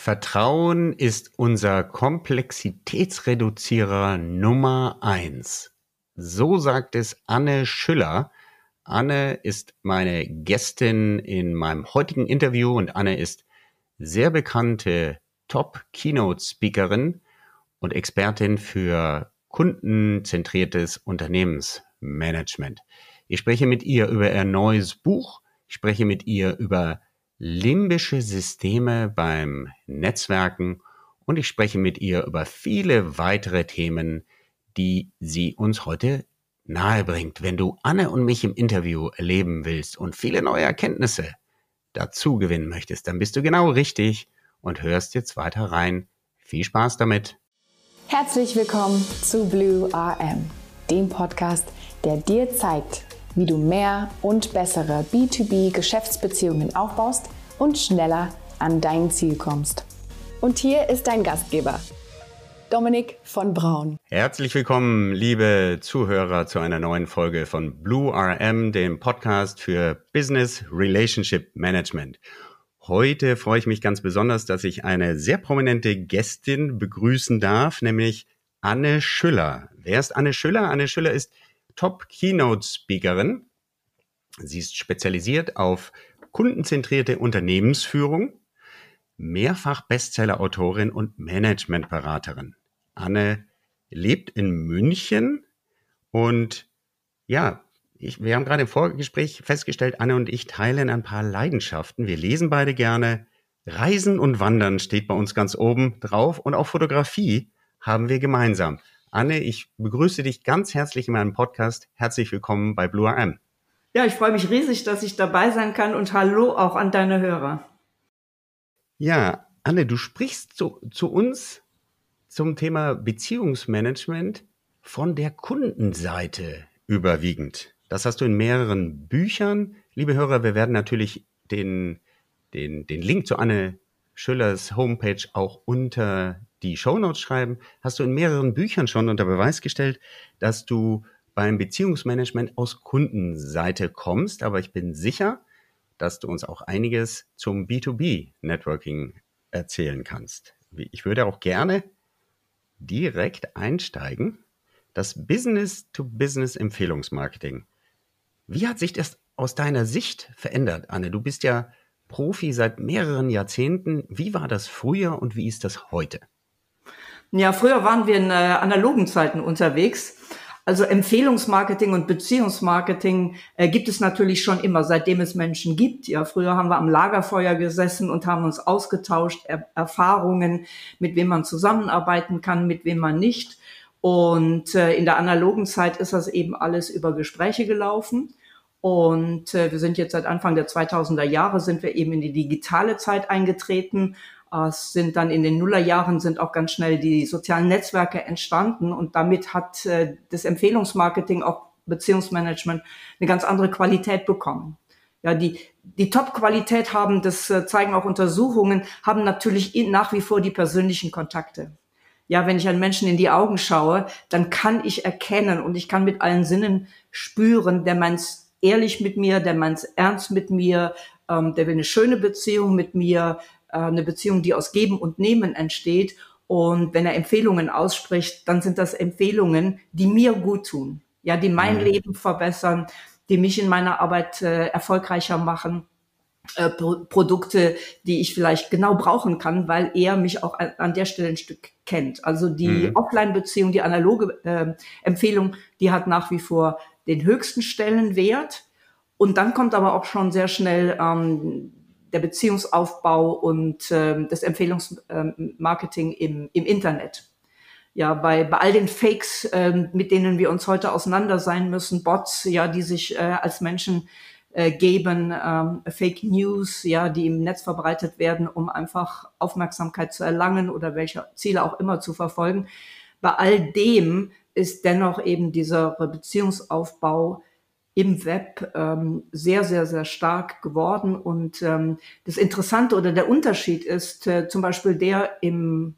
Vertrauen ist unser Komplexitätsreduzierer Nummer eins. So sagt es Anne Schüller. Anne ist meine Gästin in meinem heutigen Interview und Anne ist sehr bekannte Top-Keynote-Speakerin und Expertin für kundenzentriertes Unternehmensmanagement. Ich spreche mit ihr über ihr neues Buch. Ich spreche mit ihr über limbische Systeme beim Netzwerken und ich spreche mit ihr über viele weitere Themen, die sie uns heute nahebringt. Wenn du Anne und mich im Interview erleben willst und viele neue Erkenntnisse dazu gewinnen möchtest, dann bist du genau richtig und hörst jetzt weiter rein. Viel Spaß damit. Herzlich willkommen zu Blue RM, dem Podcast, der dir zeigt, wie du mehr und bessere B2B-Geschäftsbeziehungen aufbaust und schneller an dein Ziel kommst. Und hier ist dein Gastgeber, Dominik von Braun. Herzlich willkommen, liebe Zuhörer, zu einer neuen Folge von Blue RM, dem Podcast für Business Relationship Management. Heute freue ich mich ganz besonders, dass ich eine sehr prominente Gästin begrüßen darf, nämlich Anne Schüller. Wer ist Anne Schüller? Anne Schüller ist Top-Keynote-Speakerin. Sie ist spezialisiert auf kundenzentrierte Unternehmensführung, mehrfach Bestseller-Autorin und Managementberaterin. Anne lebt in München und ja, ich, wir haben gerade im Vorgespräch festgestellt, Anne und ich teilen ein paar Leidenschaften. Wir lesen beide gerne. Reisen und Wandern steht bei uns ganz oben drauf und auch Fotografie haben wir gemeinsam. Anne, ich begrüße dich ganz herzlich in meinem Podcast. Herzlich willkommen bei Blue RM. Ja, ich freue mich riesig, dass ich dabei sein kann und hallo auch an deine Hörer. Ja, Anne, du sprichst zu, zu uns zum Thema Beziehungsmanagement von der Kundenseite überwiegend. Das hast du in mehreren Büchern. Liebe Hörer, wir werden natürlich den, den, den Link zu Anne Schüllers Homepage auch unter die Shownotes schreiben, hast du in mehreren Büchern schon unter Beweis gestellt, dass du beim Beziehungsmanagement aus Kundenseite kommst. Aber ich bin sicher, dass du uns auch einiges zum B2B-Networking erzählen kannst. Ich würde auch gerne direkt einsteigen. Das Business-to-Business-Empfehlungsmarketing. Wie hat sich das aus deiner Sicht verändert, Anne? Du bist ja Profi seit mehreren Jahrzehnten. Wie war das früher und wie ist das heute? Ja, früher waren wir in äh, analogen Zeiten unterwegs. Also Empfehlungsmarketing und Beziehungsmarketing äh, gibt es natürlich schon immer, seitdem es Menschen gibt. Ja, früher haben wir am Lagerfeuer gesessen und haben uns ausgetauscht, er Erfahrungen, mit wem man zusammenarbeiten kann, mit wem man nicht. Und äh, in der analogen Zeit ist das eben alles über Gespräche gelaufen. Und äh, wir sind jetzt seit Anfang der 2000er Jahre sind wir eben in die digitale Zeit eingetreten es sind dann in den Nullerjahren sind auch ganz schnell die sozialen Netzwerke entstanden und damit hat äh, das Empfehlungsmarketing auch Beziehungsmanagement eine ganz andere Qualität bekommen. Ja, die, die Top-Qualität haben, das äh, zeigen auch Untersuchungen, haben natürlich nach wie vor die persönlichen Kontakte. Ja, wenn ich einen Menschen in die Augen schaue, dann kann ich erkennen und ich kann mit allen Sinnen spüren, der meint's ehrlich mit mir, der meint's ernst mit mir, ähm, der will eine schöne Beziehung mit mir, äh, eine Beziehung, die aus Geben und Nehmen entsteht. Und wenn er Empfehlungen ausspricht, dann sind das Empfehlungen, die mir gut tun, ja, die mein mhm. Leben verbessern, die mich in meiner Arbeit äh, erfolgreicher machen. Äh, Pro Produkte, die ich vielleicht genau brauchen kann, weil er mich auch an, an der Stelle ein Stück kennt. Also die mhm. Offline-Beziehung, die analoge äh, Empfehlung, die hat nach wie vor den höchsten Stellenwert. Und dann kommt aber auch schon sehr schnell ähm, der Beziehungsaufbau und äh, das Empfehlungsmarketing im, im Internet. Ja, bei, bei all den Fakes, äh, mit denen wir uns heute auseinander sein müssen, Bots, ja, die sich äh, als Menschen äh, geben, ähm, Fake News, ja, die im Netz verbreitet werden, um einfach Aufmerksamkeit zu erlangen oder welche Ziele auch immer zu verfolgen. Bei all dem ist dennoch eben dieser Beziehungsaufbau im Web ähm, sehr, sehr, sehr stark geworden. Und ähm, das Interessante oder der Unterschied ist äh, zum Beispiel der, im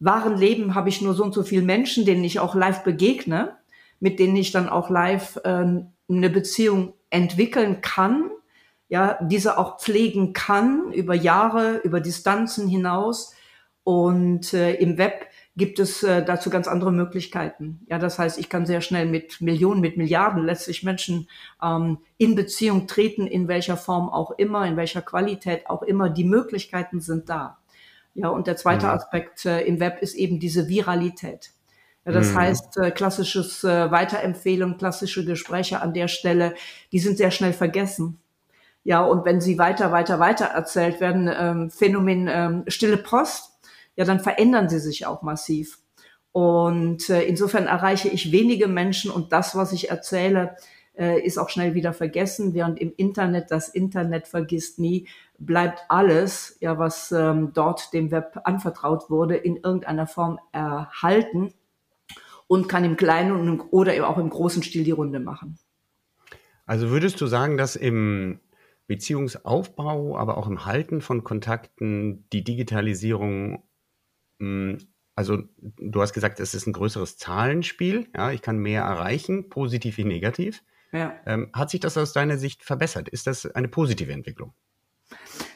wahren Leben habe ich nur so und so viele Menschen, denen ich auch live begegne, mit denen ich dann auch live äh, eine Beziehung entwickeln kann, ja, diese auch pflegen kann über Jahre, über Distanzen hinaus. Und äh, im Web gibt es äh, dazu ganz andere Möglichkeiten. Ja, das heißt, ich kann sehr schnell mit Millionen, mit Milliarden letztlich Menschen ähm, in Beziehung treten, in welcher Form auch immer, in welcher Qualität auch immer. Die Möglichkeiten sind da. Ja, und der zweite mhm. Aspekt äh, im Web ist eben diese Viralität. Ja, das mhm. heißt, äh, klassisches äh, Weiterempfehlung, klassische Gespräche an der Stelle, die sind sehr schnell vergessen. Ja, und wenn sie weiter, weiter, weiter erzählt werden, ähm, Phänomen ähm, stille Post, ja, dann verändern sie sich auch massiv. Und äh, insofern erreiche ich wenige Menschen und das, was ich erzähle, äh, ist auch schnell wieder vergessen, während im Internet das Internet vergisst nie, bleibt alles, ja, was ähm, dort dem Web anvertraut wurde, in irgendeiner Form erhalten und kann im kleinen oder auch im großen Stil die Runde machen. Also würdest du sagen, dass im Beziehungsaufbau, aber auch im Halten von Kontakten die Digitalisierung also du hast gesagt, es ist ein größeres Zahlenspiel. Ja, ich kann mehr erreichen, positiv wie negativ. Ja. Ähm, hat sich das aus deiner Sicht verbessert? Ist das eine positive Entwicklung?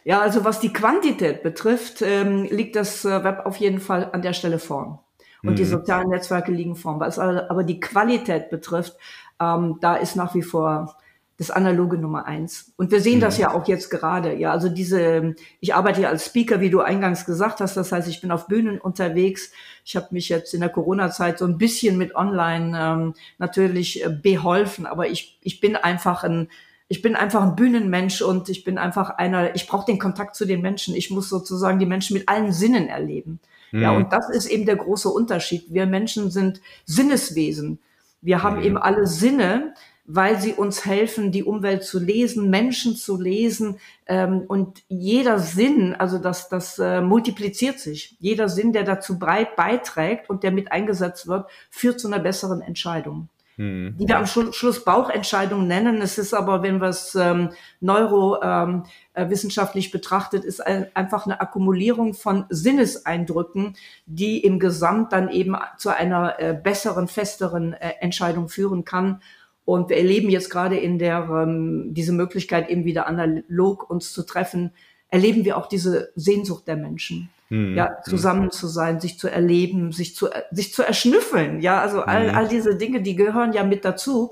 Ja, also was die Quantität betrifft, ähm, liegt das äh, Web auf jeden Fall an der Stelle vorn. Und mhm. die sozialen Netzwerke liegen vorn. Was aber die Qualität betrifft, ähm, da ist nach wie vor das analoge Nummer eins. Und wir sehen mhm. das ja auch jetzt gerade. Ja, also diese, ich arbeite ja als Speaker, wie du eingangs gesagt hast. Das heißt, ich bin auf Bühnen unterwegs. Ich habe mich jetzt in der Corona-Zeit so ein bisschen mit Online ähm, natürlich äh, beholfen, aber ich, ich bin einfach ein, ich bin einfach ein Bühnenmensch und ich bin einfach einer, ich brauche den Kontakt zu den Menschen. Ich muss sozusagen die Menschen mit allen Sinnen erleben. Mhm. Ja, und das ist eben der große Unterschied. Wir Menschen sind Sinneswesen. Wir haben mhm. eben alle Sinne, weil sie uns helfen, die Umwelt zu lesen, Menschen zu lesen. Ähm, und jeder Sinn, also das, das äh, multipliziert sich. Jeder Sinn, der dazu breit beiträgt und der mit eingesetzt wird, führt zu einer besseren Entscheidung. Mhm. Die wir am Schluss Bauchentscheidung nennen. Es ist aber, wenn wir es ähm, neurowissenschaftlich ähm, äh, betrachtet, ist ein, einfach eine Akkumulierung von Sinneseindrücken, die im Gesamt dann eben zu einer äh, besseren, festeren äh, Entscheidung führen kann und wir erleben jetzt gerade in der, ähm, diese Möglichkeit eben wieder analog uns zu treffen, erleben wir auch diese Sehnsucht der Menschen. Mhm. Ja, zusammen zu sein, sich zu erleben, sich zu, sich zu erschnüffeln. Ja, also all, mhm. all diese Dinge, die gehören ja mit dazu.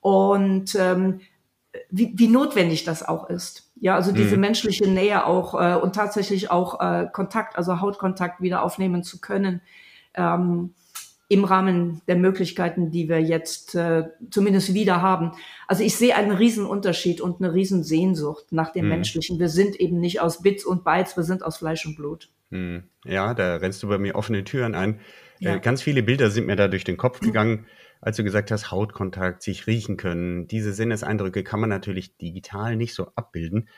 Und ähm, wie, wie notwendig das auch ist. Ja, also diese mhm. menschliche Nähe auch äh, und tatsächlich auch äh, Kontakt, also Hautkontakt wieder aufnehmen zu können. Ähm, im Rahmen der Möglichkeiten, die wir jetzt äh, zumindest wieder haben. Also ich sehe einen Riesenunterschied und eine Riesensehnsucht nach dem mhm. Menschlichen. Wir sind eben nicht aus Bits und Bytes, wir sind aus Fleisch und Blut. Mhm. Ja, da rennst du bei mir offene Türen ein. Äh, ja. Äh, ganz viele Bilder sind mir da durch den Kopf gegangen, als du gesagt hast, Hautkontakt, sich riechen können. Diese Sinneseindrücke kann man natürlich digital nicht so abbilden.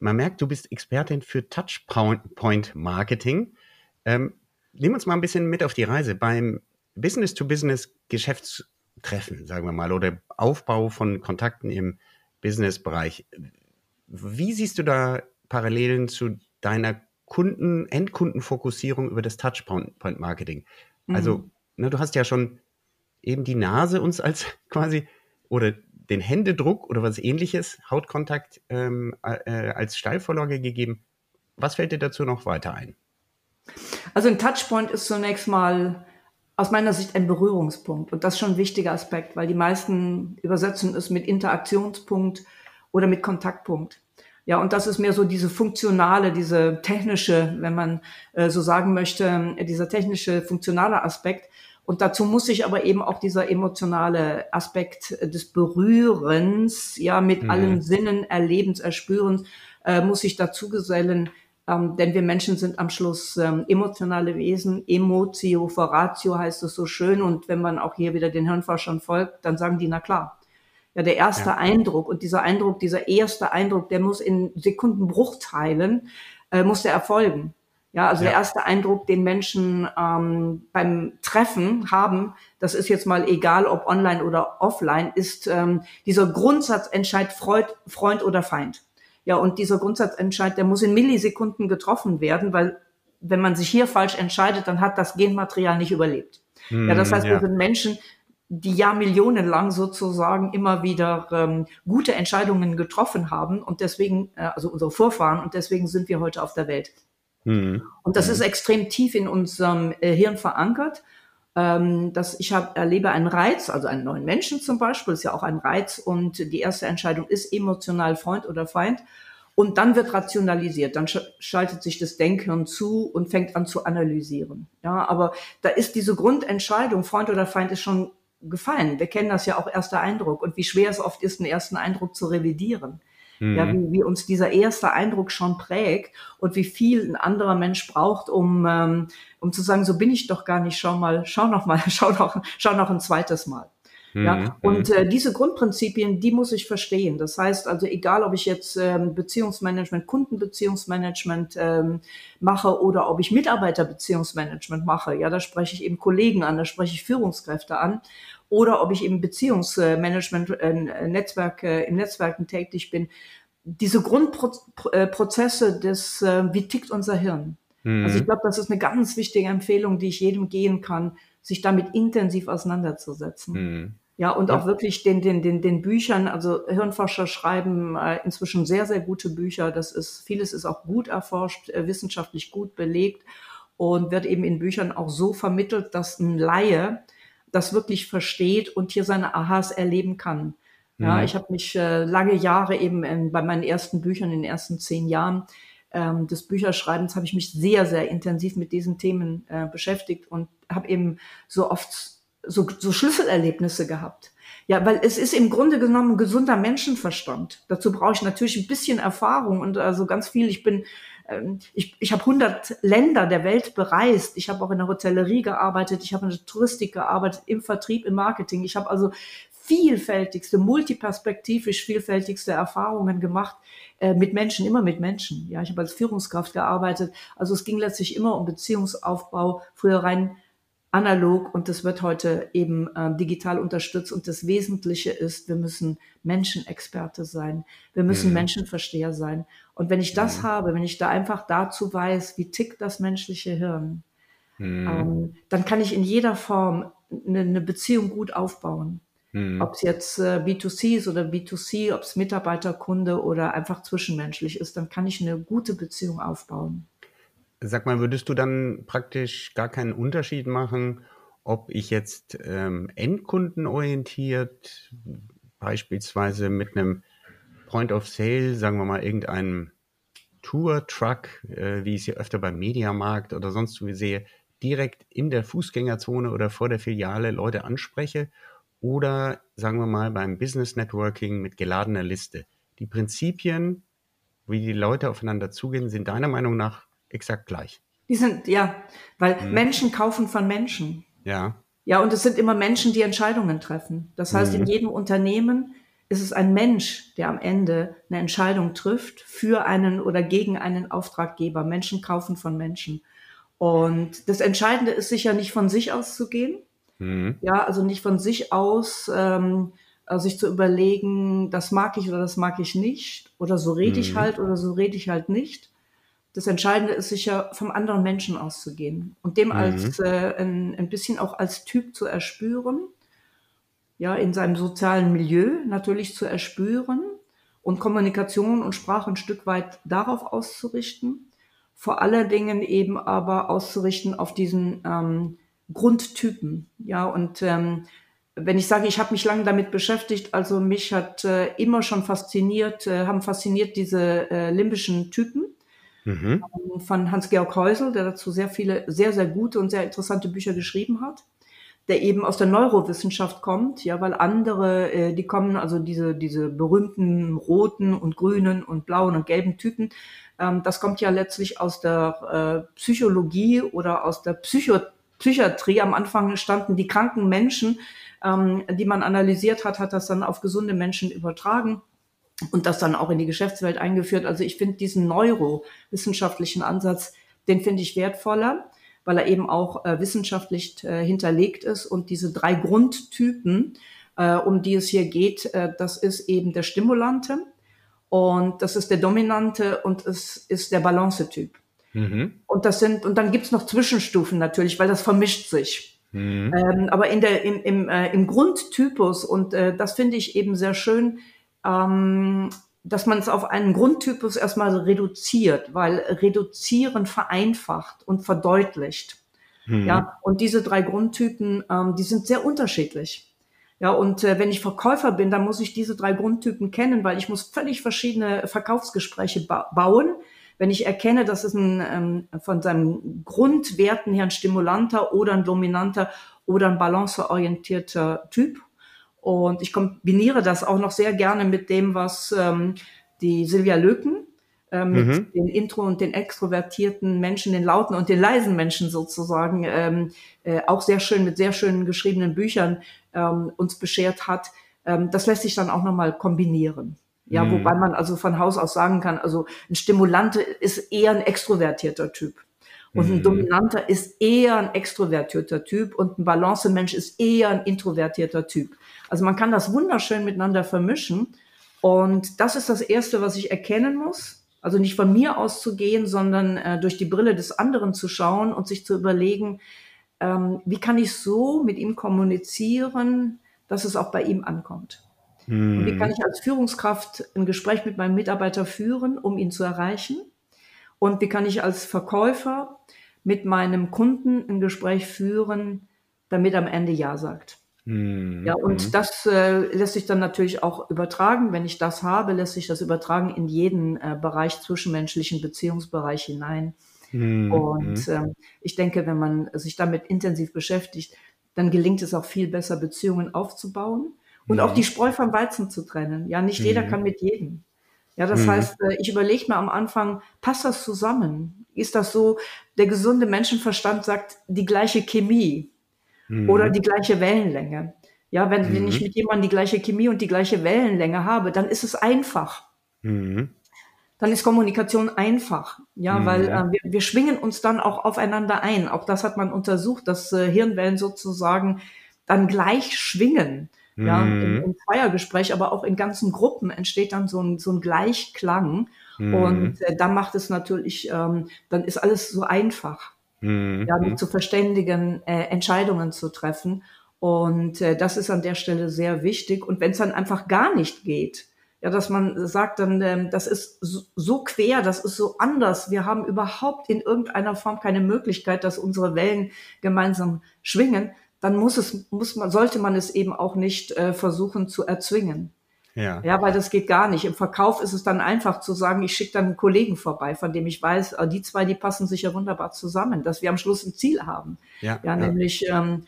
Man merkt, du bist Expertin für Touchpoint-Marketing. Ähm, nimm uns mal ein bisschen mit auf die Reise. Beim Business-to-Business-Geschäftstreffen, sagen wir mal, oder Aufbau von Kontakten im Business-Bereich. Wie siehst du da Parallelen zu deiner Kunden, Endkundenfokussierung über das Touchpoint-Marketing? Mhm. Also, ne, du hast ja schon eben die Nase uns als quasi oder den Händedruck oder was ähnliches, Hautkontakt ähm, äh, als Steilvorlage gegeben. Was fällt dir dazu noch weiter ein? Also ein Touchpoint ist zunächst mal aus meiner Sicht ein Berührungspunkt. Und das ist schon ein wichtiger Aspekt, weil die meisten übersetzen es mit Interaktionspunkt oder mit Kontaktpunkt. Ja, und das ist mehr so diese funktionale, diese technische, wenn man äh, so sagen möchte, äh, dieser technische, funktionale Aspekt. Und dazu muss sich aber eben auch dieser emotionale Aspekt des Berührens, ja, mit mhm. allen Sinnen, Erlebens, Erspürens, äh, muss sich dazu gesellen, ähm, denn wir Menschen sind am Schluss ähm, emotionale Wesen. Emotio for ratio heißt es so schön. Und wenn man auch hier wieder den Hirnforschern folgt, dann sagen die, na klar. Ja, der erste ja. Eindruck und dieser Eindruck, dieser erste Eindruck, der muss in Sekundenbruchteilen, äh, muss der erfolgen. Ja, also ja. der erste Eindruck, den Menschen ähm, beim Treffen haben, das ist jetzt mal egal, ob online oder offline, ist ähm, dieser Grundsatzentscheid Freund, Freund oder Feind. Ja, und dieser Grundsatzentscheid, der muss in Millisekunden getroffen werden, weil wenn man sich hier falsch entscheidet, dann hat das Genmaterial nicht überlebt. Mm, ja, das heißt, ja. wir sind Menschen, die ja millionenlang sozusagen immer wieder ähm, gute Entscheidungen getroffen haben und deswegen, äh, also unsere Vorfahren, und deswegen sind wir heute auf der Welt. Mhm. Und das mhm. ist extrem tief in unserem äh, Hirn verankert. Ähm, dass ich hab, erlebe einen Reiz, also einen neuen Menschen zum Beispiel, ist ja auch ein Reiz und die erste Entscheidung ist emotional Freund oder Feind. Und dann wird rationalisiert, dann schaltet sich das Denkhirn zu und fängt an zu analysieren. Ja, aber da ist diese Grundentscheidung, Freund oder Feind, ist schon gefallen. Wir kennen das ja auch erster Eindruck und wie schwer es oft ist, einen ersten Eindruck zu revidieren. Mhm. Ja, wie, wie uns dieser erste Eindruck schon prägt und wie viel ein anderer Mensch braucht, um, ähm, um zu sagen, so bin ich doch gar nicht, schau mal, schau noch mal, schau noch, schau noch ein zweites Mal. Ja, mhm. und mhm. äh, diese Grundprinzipien, die muss ich verstehen. Das heißt also, egal ob ich jetzt ähm, Beziehungsmanagement, Kundenbeziehungsmanagement ähm, mache oder ob ich Mitarbeiterbeziehungsmanagement mache, ja, da spreche ich eben Kollegen an, da spreche ich Führungskräfte an oder ob ich im Beziehungsmanagement, äh, Netzwerk, äh, im Netzwerken tätig bin. Diese Grundprozesse äh, des, äh, wie tickt unser Hirn? Mhm. Also ich glaube, das ist eine ganz wichtige Empfehlung, die ich jedem gehen kann, sich damit intensiv auseinanderzusetzen. Mhm. Ja, und auch wirklich den, den, den, den Büchern, also Hirnforscher schreiben äh, inzwischen sehr, sehr gute Bücher. Das ist, vieles ist auch gut erforscht, äh, wissenschaftlich gut belegt und wird eben in Büchern auch so vermittelt, dass ein Laie das wirklich versteht und hier seine Aha's erleben kann. Ja, mhm. ich habe mich äh, lange Jahre eben in, bei meinen ersten Büchern in den ersten zehn Jahren ähm, des Bücherschreibens habe ich mich sehr, sehr intensiv mit diesen Themen äh, beschäftigt und habe eben so oft so, so Schlüsselerlebnisse gehabt. Ja, weil es ist im Grunde genommen gesunder Menschenverstand. Dazu brauche ich natürlich ein bisschen Erfahrung und also ganz viel. Ich bin ich, ich habe 100 Länder der Welt bereist. Ich habe auch in der Hotellerie gearbeitet. Ich habe in der Touristik gearbeitet, im Vertrieb, im Marketing. Ich habe also vielfältigste, multiperspektivisch vielfältigste Erfahrungen gemacht äh, mit Menschen, immer mit Menschen. Ja, ich habe als Führungskraft gearbeitet. Also es ging letztlich immer um Beziehungsaufbau, früher rein analog und das wird heute eben äh, digital unterstützt. Und das Wesentliche ist, wir müssen Menschenexperte sein. Wir müssen mhm. Menschenversteher sein. Und wenn ich das mhm. habe, wenn ich da einfach dazu weiß, wie tickt das menschliche Hirn, mhm. ähm, dann kann ich in jeder Form eine, eine Beziehung gut aufbauen. Mhm. Ob es jetzt äh, B2C ist oder B2C, ob es Mitarbeiter, Kunde oder einfach zwischenmenschlich ist, dann kann ich eine gute Beziehung aufbauen. Sag mal, würdest du dann praktisch gar keinen Unterschied machen, ob ich jetzt ähm, endkundenorientiert, beispielsweise mit einem Point of Sale, sagen wir mal, irgendeinem Tour-Truck, äh, wie ich sie öfter beim Mediamarkt oder sonst wie sehe, direkt in der Fußgängerzone oder vor der Filiale Leute anspreche oder sagen wir mal beim Business Networking mit geladener Liste. Die Prinzipien, wie die Leute aufeinander zugehen, sind deiner Meinung nach exakt gleich. Die sind, ja, weil mhm. Menschen kaufen von Menschen. Ja. Ja, und es sind immer Menschen, die Entscheidungen treffen. Das heißt, mhm. in jedem Unternehmen ist es ein Mensch, der am Ende eine Entscheidung trifft für einen oder gegen einen Auftraggeber. Menschen kaufen von Menschen. Und das Entscheidende ist sicher nicht von sich auszugehen. Mhm. Ja, also nicht von sich aus ähm, also sich zu überlegen, das mag ich oder das mag ich nicht. Oder so rede ich mhm. halt oder so rede ich halt nicht, das Entscheidende ist sicher, vom anderen Menschen auszugehen und dem mhm. als äh, ein, ein bisschen auch als Typ zu erspüren, ja, in seinem sozialen Milieu natürlich zu erspüren und Kommunikation und Sprache ein Stück weit darauf auszurichten, vor allen Dingen eben aber auszurichten auf diesen ähm, Grundtypen, ja, und ähm, wenn ich sage, ich habe mich lange damit beschäftigt, also mich hat äh, immer schon fasziniert, äh, haben fasziniert diese äh, limbischen Typen mhm. Ähm, von Hans-Georg Häusel, der dazu sehr viele, sehr, sehr gute und sehr interessante Bücher geschrieben hat, der eben aus der Neurowissenschaft kommt, ja, weil andere, äh, die kommen, also diese, diese berühmten roten und grünen und blauen und gelben Typen, ähm, das kommt ja letztlich aus der äh, Psychologie oder aus der Psycho Psychiatrie. Am Anfang standen die kranken Menschen, ähm, die man analysiert hat, hat das dann auf gesunde Menschen übertragen und das dann auch in die Geschäftswelt eingeführt. Also ich finde diesen neurowissenschaftlichen Ansatz, den finde ich wertvoller, weil er eben auch äh, wissenschaftlich äh, hinterlegt ist und diese drei Grundtypen, äh, um die es hier geht, äh, das ist eben der Stimulante und das ist der Dominante und es ist der Balance-Typ. Mhm. Und das sind, und dann gibt's noch Zwischenstufen natürlich, weil das vermischt sich. Mhm. Ähm, aber in der, im, im, äh, im Grundtypus, und äh, das finde ich eben sehr schön, ähm, dass man es auf einen Grundtypus erstmal reduziert, weil reduzieren vereinfacht und verdeutlicht. Mhm. Ja, und diese drei Grundtypen, ähm, die sind sehr unterschiedlich. Ja, und äh, wenn ich Verkäufer bin, dann muss ich diese drei Grundtypen kennen, weil ich muss völlig verschiedene Verkaufsgespräche ba bauen. Wenn ich erkenne, dass es ein, ähm, von seinen Grundwerten her ein stimulanter oder ein dominanter oder ein balanceorientierter Typ. Und ich kombiniere das auch noch sehr gerne mit dem, was ähm, die Silvia Löken äh, mit mhm. den Intro- und den extrovertierten Menschen, den lauten und den leisen Menschen sozusagen, ähm, äh, auch sehr schön mit sehr schönen geschriebenen Büchern ähm, uns beschert hat. Ähm, das lässt sich dann auch nochmal kombinieren. Ja, mhm. wobei man also von Haus aus sagen kann, also ein Stimulante ist eher ein extrovertierter Typ. Und ein mhm. Dominanter ist eher ein extrovertierter Typ und ein Balance-Mensch ist eher ein introvertierter Typ. Also man kann das wunderschön miteinander vermischen. Und das ist das Erste, was ich erkennen muss. Also nicht von mir auszugehen, sondern äh, durch die Brille des anderen zu schauen und sich zu überlegen, ähm, wie kann ich so mit ihm kommunizieren, dass es auch bei ihm ankommt. Mhm. wie kann ich als Führungskraft ein Gespräch mit meinem Mitarbeiter führen, um ihn zu erreichen? Und wie kann ich als Verkäufer mit meinem Kunden ein Gespräch führen, damit er am Ende Ja sagt? Mhm. Ja, und mhm. das äh, lässt sich dann natürlich auch übertragen. Wenn ich das habe, lässt sich das übertragen in jeden äh, Bereich, zwischenmenschlichen Beziehungsbereich hinein. Mhm. Und äh, ich denke, wenn man sich damit intensiv beschäftigt, dann gelingt es auch viel besser, Beziehungen aufzubauen und mhm. auch die Spreu vom Weizen zu trennen. Ja, nicht jeder mhm. kann mit jedem. Ja, das mhm. heißt, äh, ich überlege mir am Anfang, passt das zusammen? Ist das so, der gesunde Menschenverstand sagt die gleiche Chemie? mhm. oder die gleiche Wellenlänge. Ja, wenn, mhm. wenn ich mit jemandem die gleiche Chemie und die gleiche Wellenlänge habe, dann ist es einfach. Mhm. Dann ist Kommunikation einfach. Ja, mhm. weil äh, wir, wir schwingen uns dann auch aufeinander ein. Auch das hat man untersucht, dass äh, Hirnwellen sozusagen dann gleich schwingen. Ja, im, mhm. im Zweiergespräch, aber auch in ganzen Gruppen entsteht dann so ein, so ein Gleichklang. Mhm. Und äh, dann macht es natürlich, ähm, dann ist alles so einfach mhm. ja, zu verständigen äh, Entscheidungen zu treffen. Und äh, das ist an der Stelle sehr wichtig. Und wenn es dann einfach gar nicht geht, ja, dass man sagt dann, ähm, das ist so, so quer, das ist so anders. Wir haben überhaupt in irgendeiner Form keine Möglichkeit, dass unsere Wellen gemeinsam schwingen. Dann muss es, muss man, sollte man es eben auch nicht äh, versuchen zu erzwingen. Ja. ja, weil das geht gar nicht. Im Verkauf ist es dann einfach zu sagen, ich schicke dann einen Kollegen vorbei, von dem ich weiß, äh, die zwei, die passen sich ja wunderbar zusammen, dass wir am Schluss ein Ziel haben. Ja, ja, ja. nämlich ähm,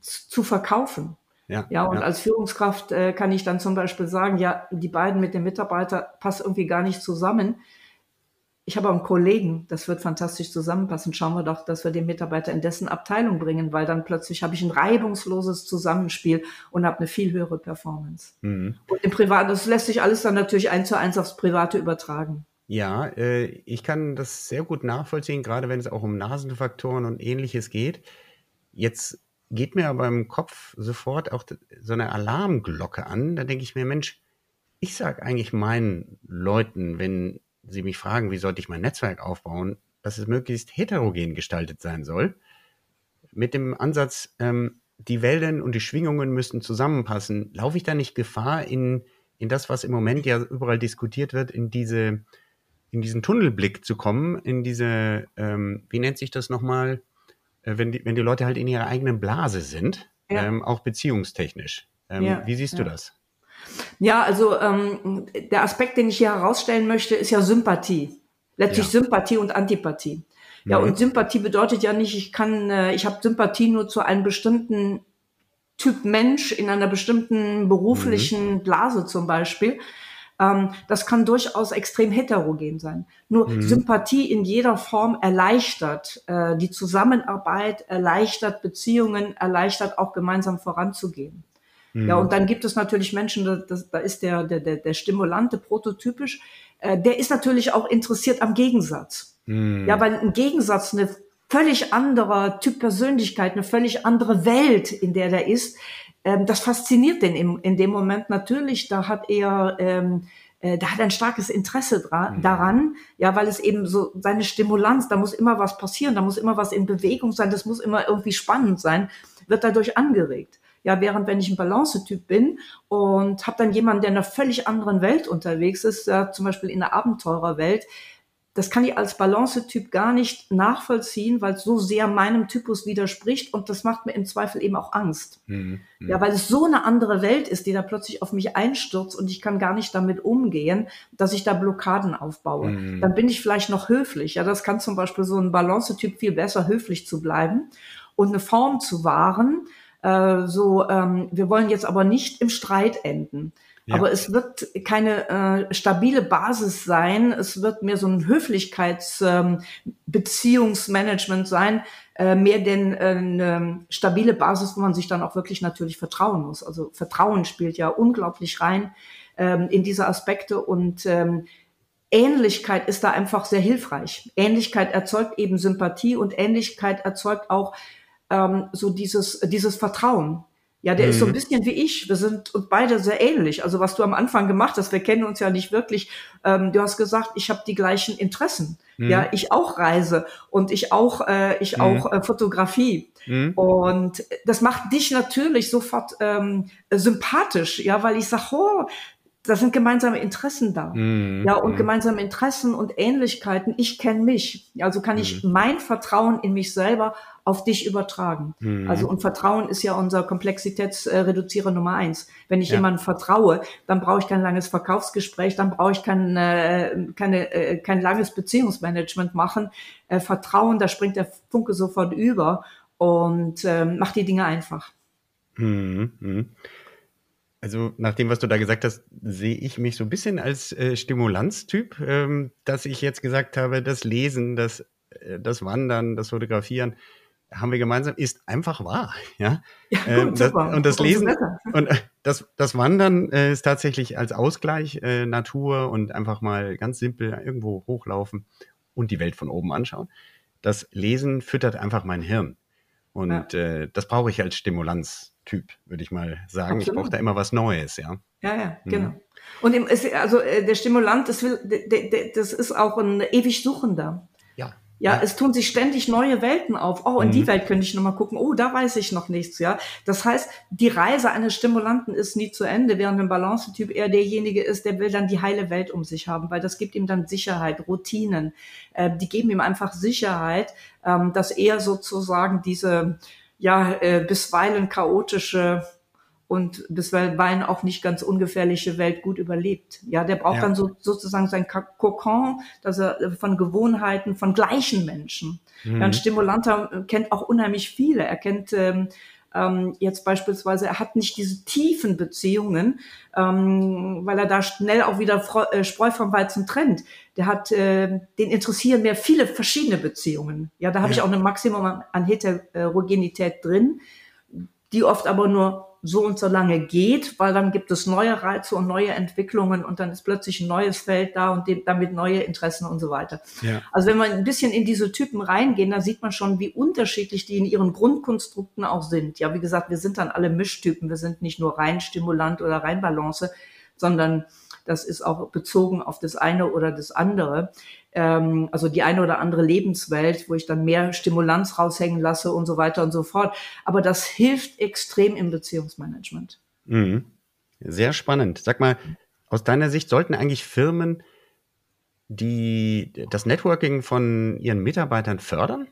zu verkaufen. Ja, ja und ja. als Führungskraft äh, kann ich dann zum Beispiel sagen, ja, die beiden mit dem Mitarbeiter passen irgendwie gar nicht zusammen ich habe auch einen Kollegen, das wird fantastisch zusammenpassen. Schauen wir doch, dass wir den Mitarbeiter in dessen Abteilung bringen, weil dann plötzlich habe ich ein reibungsloses Zusammenspiel und habe eine viel höhere Performance. Mhm. Und im Privaten, das lässt sich alles dann natürlich eins zu eins aufs Private übertragen. Ja, äh, ich kann das sehr gut nachvollziehen, gerade wenn es auch um Nasenfaktoren und ähnliches geht. Jetzt geht mir aber im Kopf sofort auch so eine Alarmglocke an. Da denke ich mir, Mensch, ich sage eigentlich meinen Leuten, wenn Sie mich fragen, wie sollte ich mein Netzwerk aufbauen, dass es möglichst heterogen gestaltet sein soll, mit dem Ansatz, ähm, die Wellen und die Schwingungen müssen zusammenpassen, laufe ich da nicht Gefahr in, in das, was im Moment ja überall diskutiert wird, in diese, in diesen Tunnelblick zu kommen, in diese, ähm, wie nennt sich das nochmal, äh, wenn, die, wenn die Leute halt in ihrer eigenen Blase sind, ja. ähm, auch beziehungstechnisch. Ähm, ja, wie siehst ja. du das? Ja, also ähm, der Aspekt, den ich hier herausstellen möchte, ist ja Sympathie. Letztlich ja. Sympathie und Antipathie. Ja, mhm. und Sympathie bedeutet ja nicht, ich kann, äh, ich habe Sympathie nur zu einem bestimmten Typ Mensch in einer bestimmten beruflichen mhm. Blase zum Beispiel. Ähm, das kann durchaus extrem heterogen sein. Nur mhm. Sympathie in jeder Form erleichtert äh, die Zusammenarbeit, erleichtert Beziehungen, erleichtert auch gemeinsam voranzugehen. Ja, und mhm. dann gibt es natürlich Menschen, da, das, da ist der, der, der, der Stimulante prototypisch, äh, der ist natürlich auch interessiert am Gegensatz. Mhm. Ja, weil ein Gegensatz, eine völlig anderer Typ Persönlichkeit, eine völlig andere Welt, in der der ist, ähm, das fasziniert den im, in dem Moment natürlich. Da hat er, ähm, äh, da hat ein starkes Interesse dra mhm. daran, ja, weil es eben so seine Stimulanz, da muss immer was passieren, da muss immer was in Bewegung sein, das muss immer irgendwie spannend sein, wird dadurch angeregt. Ja, während wenn ich ein Balance-Typ bin und habe dann jemanden, der in einer völlig anderen Welt unterwegs ist, ja, zum Beispiel in der Abenteurerwelt, das kann ich als Balance-Typ gar nicht nachvollziehen, weil es so sehr meinem Typus widerspricht und das macht mir im Zweifel eben auch Angst. Mhm. Ja, weil es so eine andere Welt ist, die da plötzlich auf mich einstürzt und ich kann gar nicht damit umgehen, dass ich da Blockaden aufbaue. Mhm. Dann bin ich vielleicht noch höflich. Ja, das kann zum Beispiel so ein Balance-Typ viel besser, höflich zu bleiben und eine Form zu wahren. Äh, so, ähm, wir wollen jetzt aber nicht im Streit enden. Ja. Aber es wird keine äh, stabile Basis sein. Es wird mehr so ein Höflichkeitsbeziehungsmanagement ähm, sein, äh, mehr denn äh, eine stabile Basis, wo man sich dann auch wirklich natürlich vertrauen muss. Also Vertrauen spielt ja unglaublich rein ähm, in diese Aspekte und ähm, Ähnlichkeit ist da einfach sehr hilfreich. Ähnlichkeit erzeugt eben Sympathie und Ähnlichkeit erzeugt auch ähm, so dieses, dieses Vertrauen. Ja, der mhm. ist so ein mhm. bisschen wie ich. Wir sind uns beide sehr ähnlich. Also was du am Anfang gemacht hast, wir kennen uns ja nicht wirklich. Ähm, du hast gesagt, ich habe die gleichen Interessen. Mhm. Ja, ich auch Reise und ich auch, äh, ich mhm. auch äh, Fotografie. Mhm. Und das macht dich natürlich sofort ähm, sympathisch, ja, weil ich sage, oh, da sind gemeinsame Interessen da. Mhm. Ja, und mhm. gemeinsame Interessen und Ähnlichkeiten. Ich kenne mich. Also kann ich mein Vertrauen in mich selber auf dich übertragen. Mhm. Also und Vertrauen ist ja unser Komplexitätsreduzierer Nummer eins. Wenn ich ja. jemandem vertraue, dann brauche ich kein langes Verkaufsgespräch, dann brauche ich kein, äh, keine, äh, kein langes Beziehungsmanagement machen. Äh, Vertrauen, da springt der Funke sofort über und äh, macht die Dinge einfach. Also nach dem, was du da gesagt hast, sehe ich mich so ein bisschen als äh, Stimulanztyp, ähm, dass ich jetzt gesagt habe, das Lesen, das, äh, das Wandern, das Fotografieren, haben wir gemeinsam, ist einfach wahr. Ja, ja ähm, gut, das, und das Lesen und äh, das, das Wandern äh, ist tatsächlich als Ausgleich äh, Natur und einfach mal ganz simpel irgendwo hochlaufen und die Welt von oben anschauen. Das Lesen füttert einfach mein Hirn. Und ja. äh, das brauche ich als Stimulanztyp, würde ich mal sagen. Absolut. Ich brauche da immer was Neues, ja. Ja, ja, mhm. genau. Und im, also äh, der Stimulant, das, will, das ist auch ein ewig Suchender. Ja, es tun sich ständig neue Welten auf. Oh, in mhm. die Welt könnte ich noch mal gucken. Oh, da weiß ich noch nichts, ja. Das heißt, die Reise eines Stimulanten ist nie zu Ende, während ein Balance-Typ eher derjenige ist, der will dann die heile Welt um sich haben, weil das gibt ihm dann Sicherheit, Routinen. Äh, die geben ihm einfach Sicherheit, ähm, dass er sozusagen diese, ja, äh, bisweilen chaotische und bisweilen auch nicht ganz ungefährliche Welt gut überlebt. Ja, der braucht ja. dann so, sozusagen sein Kokon, dass er äh, von Gewohnheiten von gleichen Menschen. Mhm. Ja, ein Stimulanter äh, kennt auch unheimlich viele. Er kennt ähm, ähm, jetzt beispielsweise, er hat nicht diese tiefen Beziehungen, ähm, weil er da schnell auch wieder Freu äh, Spreu vom Weizen trennt. Der hat, äh, den interessieren mehr viele verschiedene Beziehungen. Ja, da habe ja. ich auch ein Maximum an, an Heterogenität drin, die oft aber nur so und so lange geht, weil dann gibt es neue Reize und neue Entwicklungen und dann ist plötzlich ein neues Feld da und damit neue Interessen und so weiter. Ja. Also wenn wir ein bisschen in diese Typen reingehen, dann sieht man schon, wie unterschiedlich die in ihren Grundkonstrukten auch sind. Ja, wie gesagt, wir sind dann alle Mischtypen. Wir sind nicht nur rein Stimulant oder rein Balance, sondern das ist auch bezogen auf das eine oder das andere ähm, also die eine oder andere Lebenswelt, wo ich dann mehr Stimulanz raushängen lasse und so weiter und so fort. Aber das hilft extrem im Beziehungsmanagement. Mhm. Sehr spannend. Sag mal, aus deiner Sicht sollten eigentlich Firmen die das Networking von ihren Mitarbeitern fördern?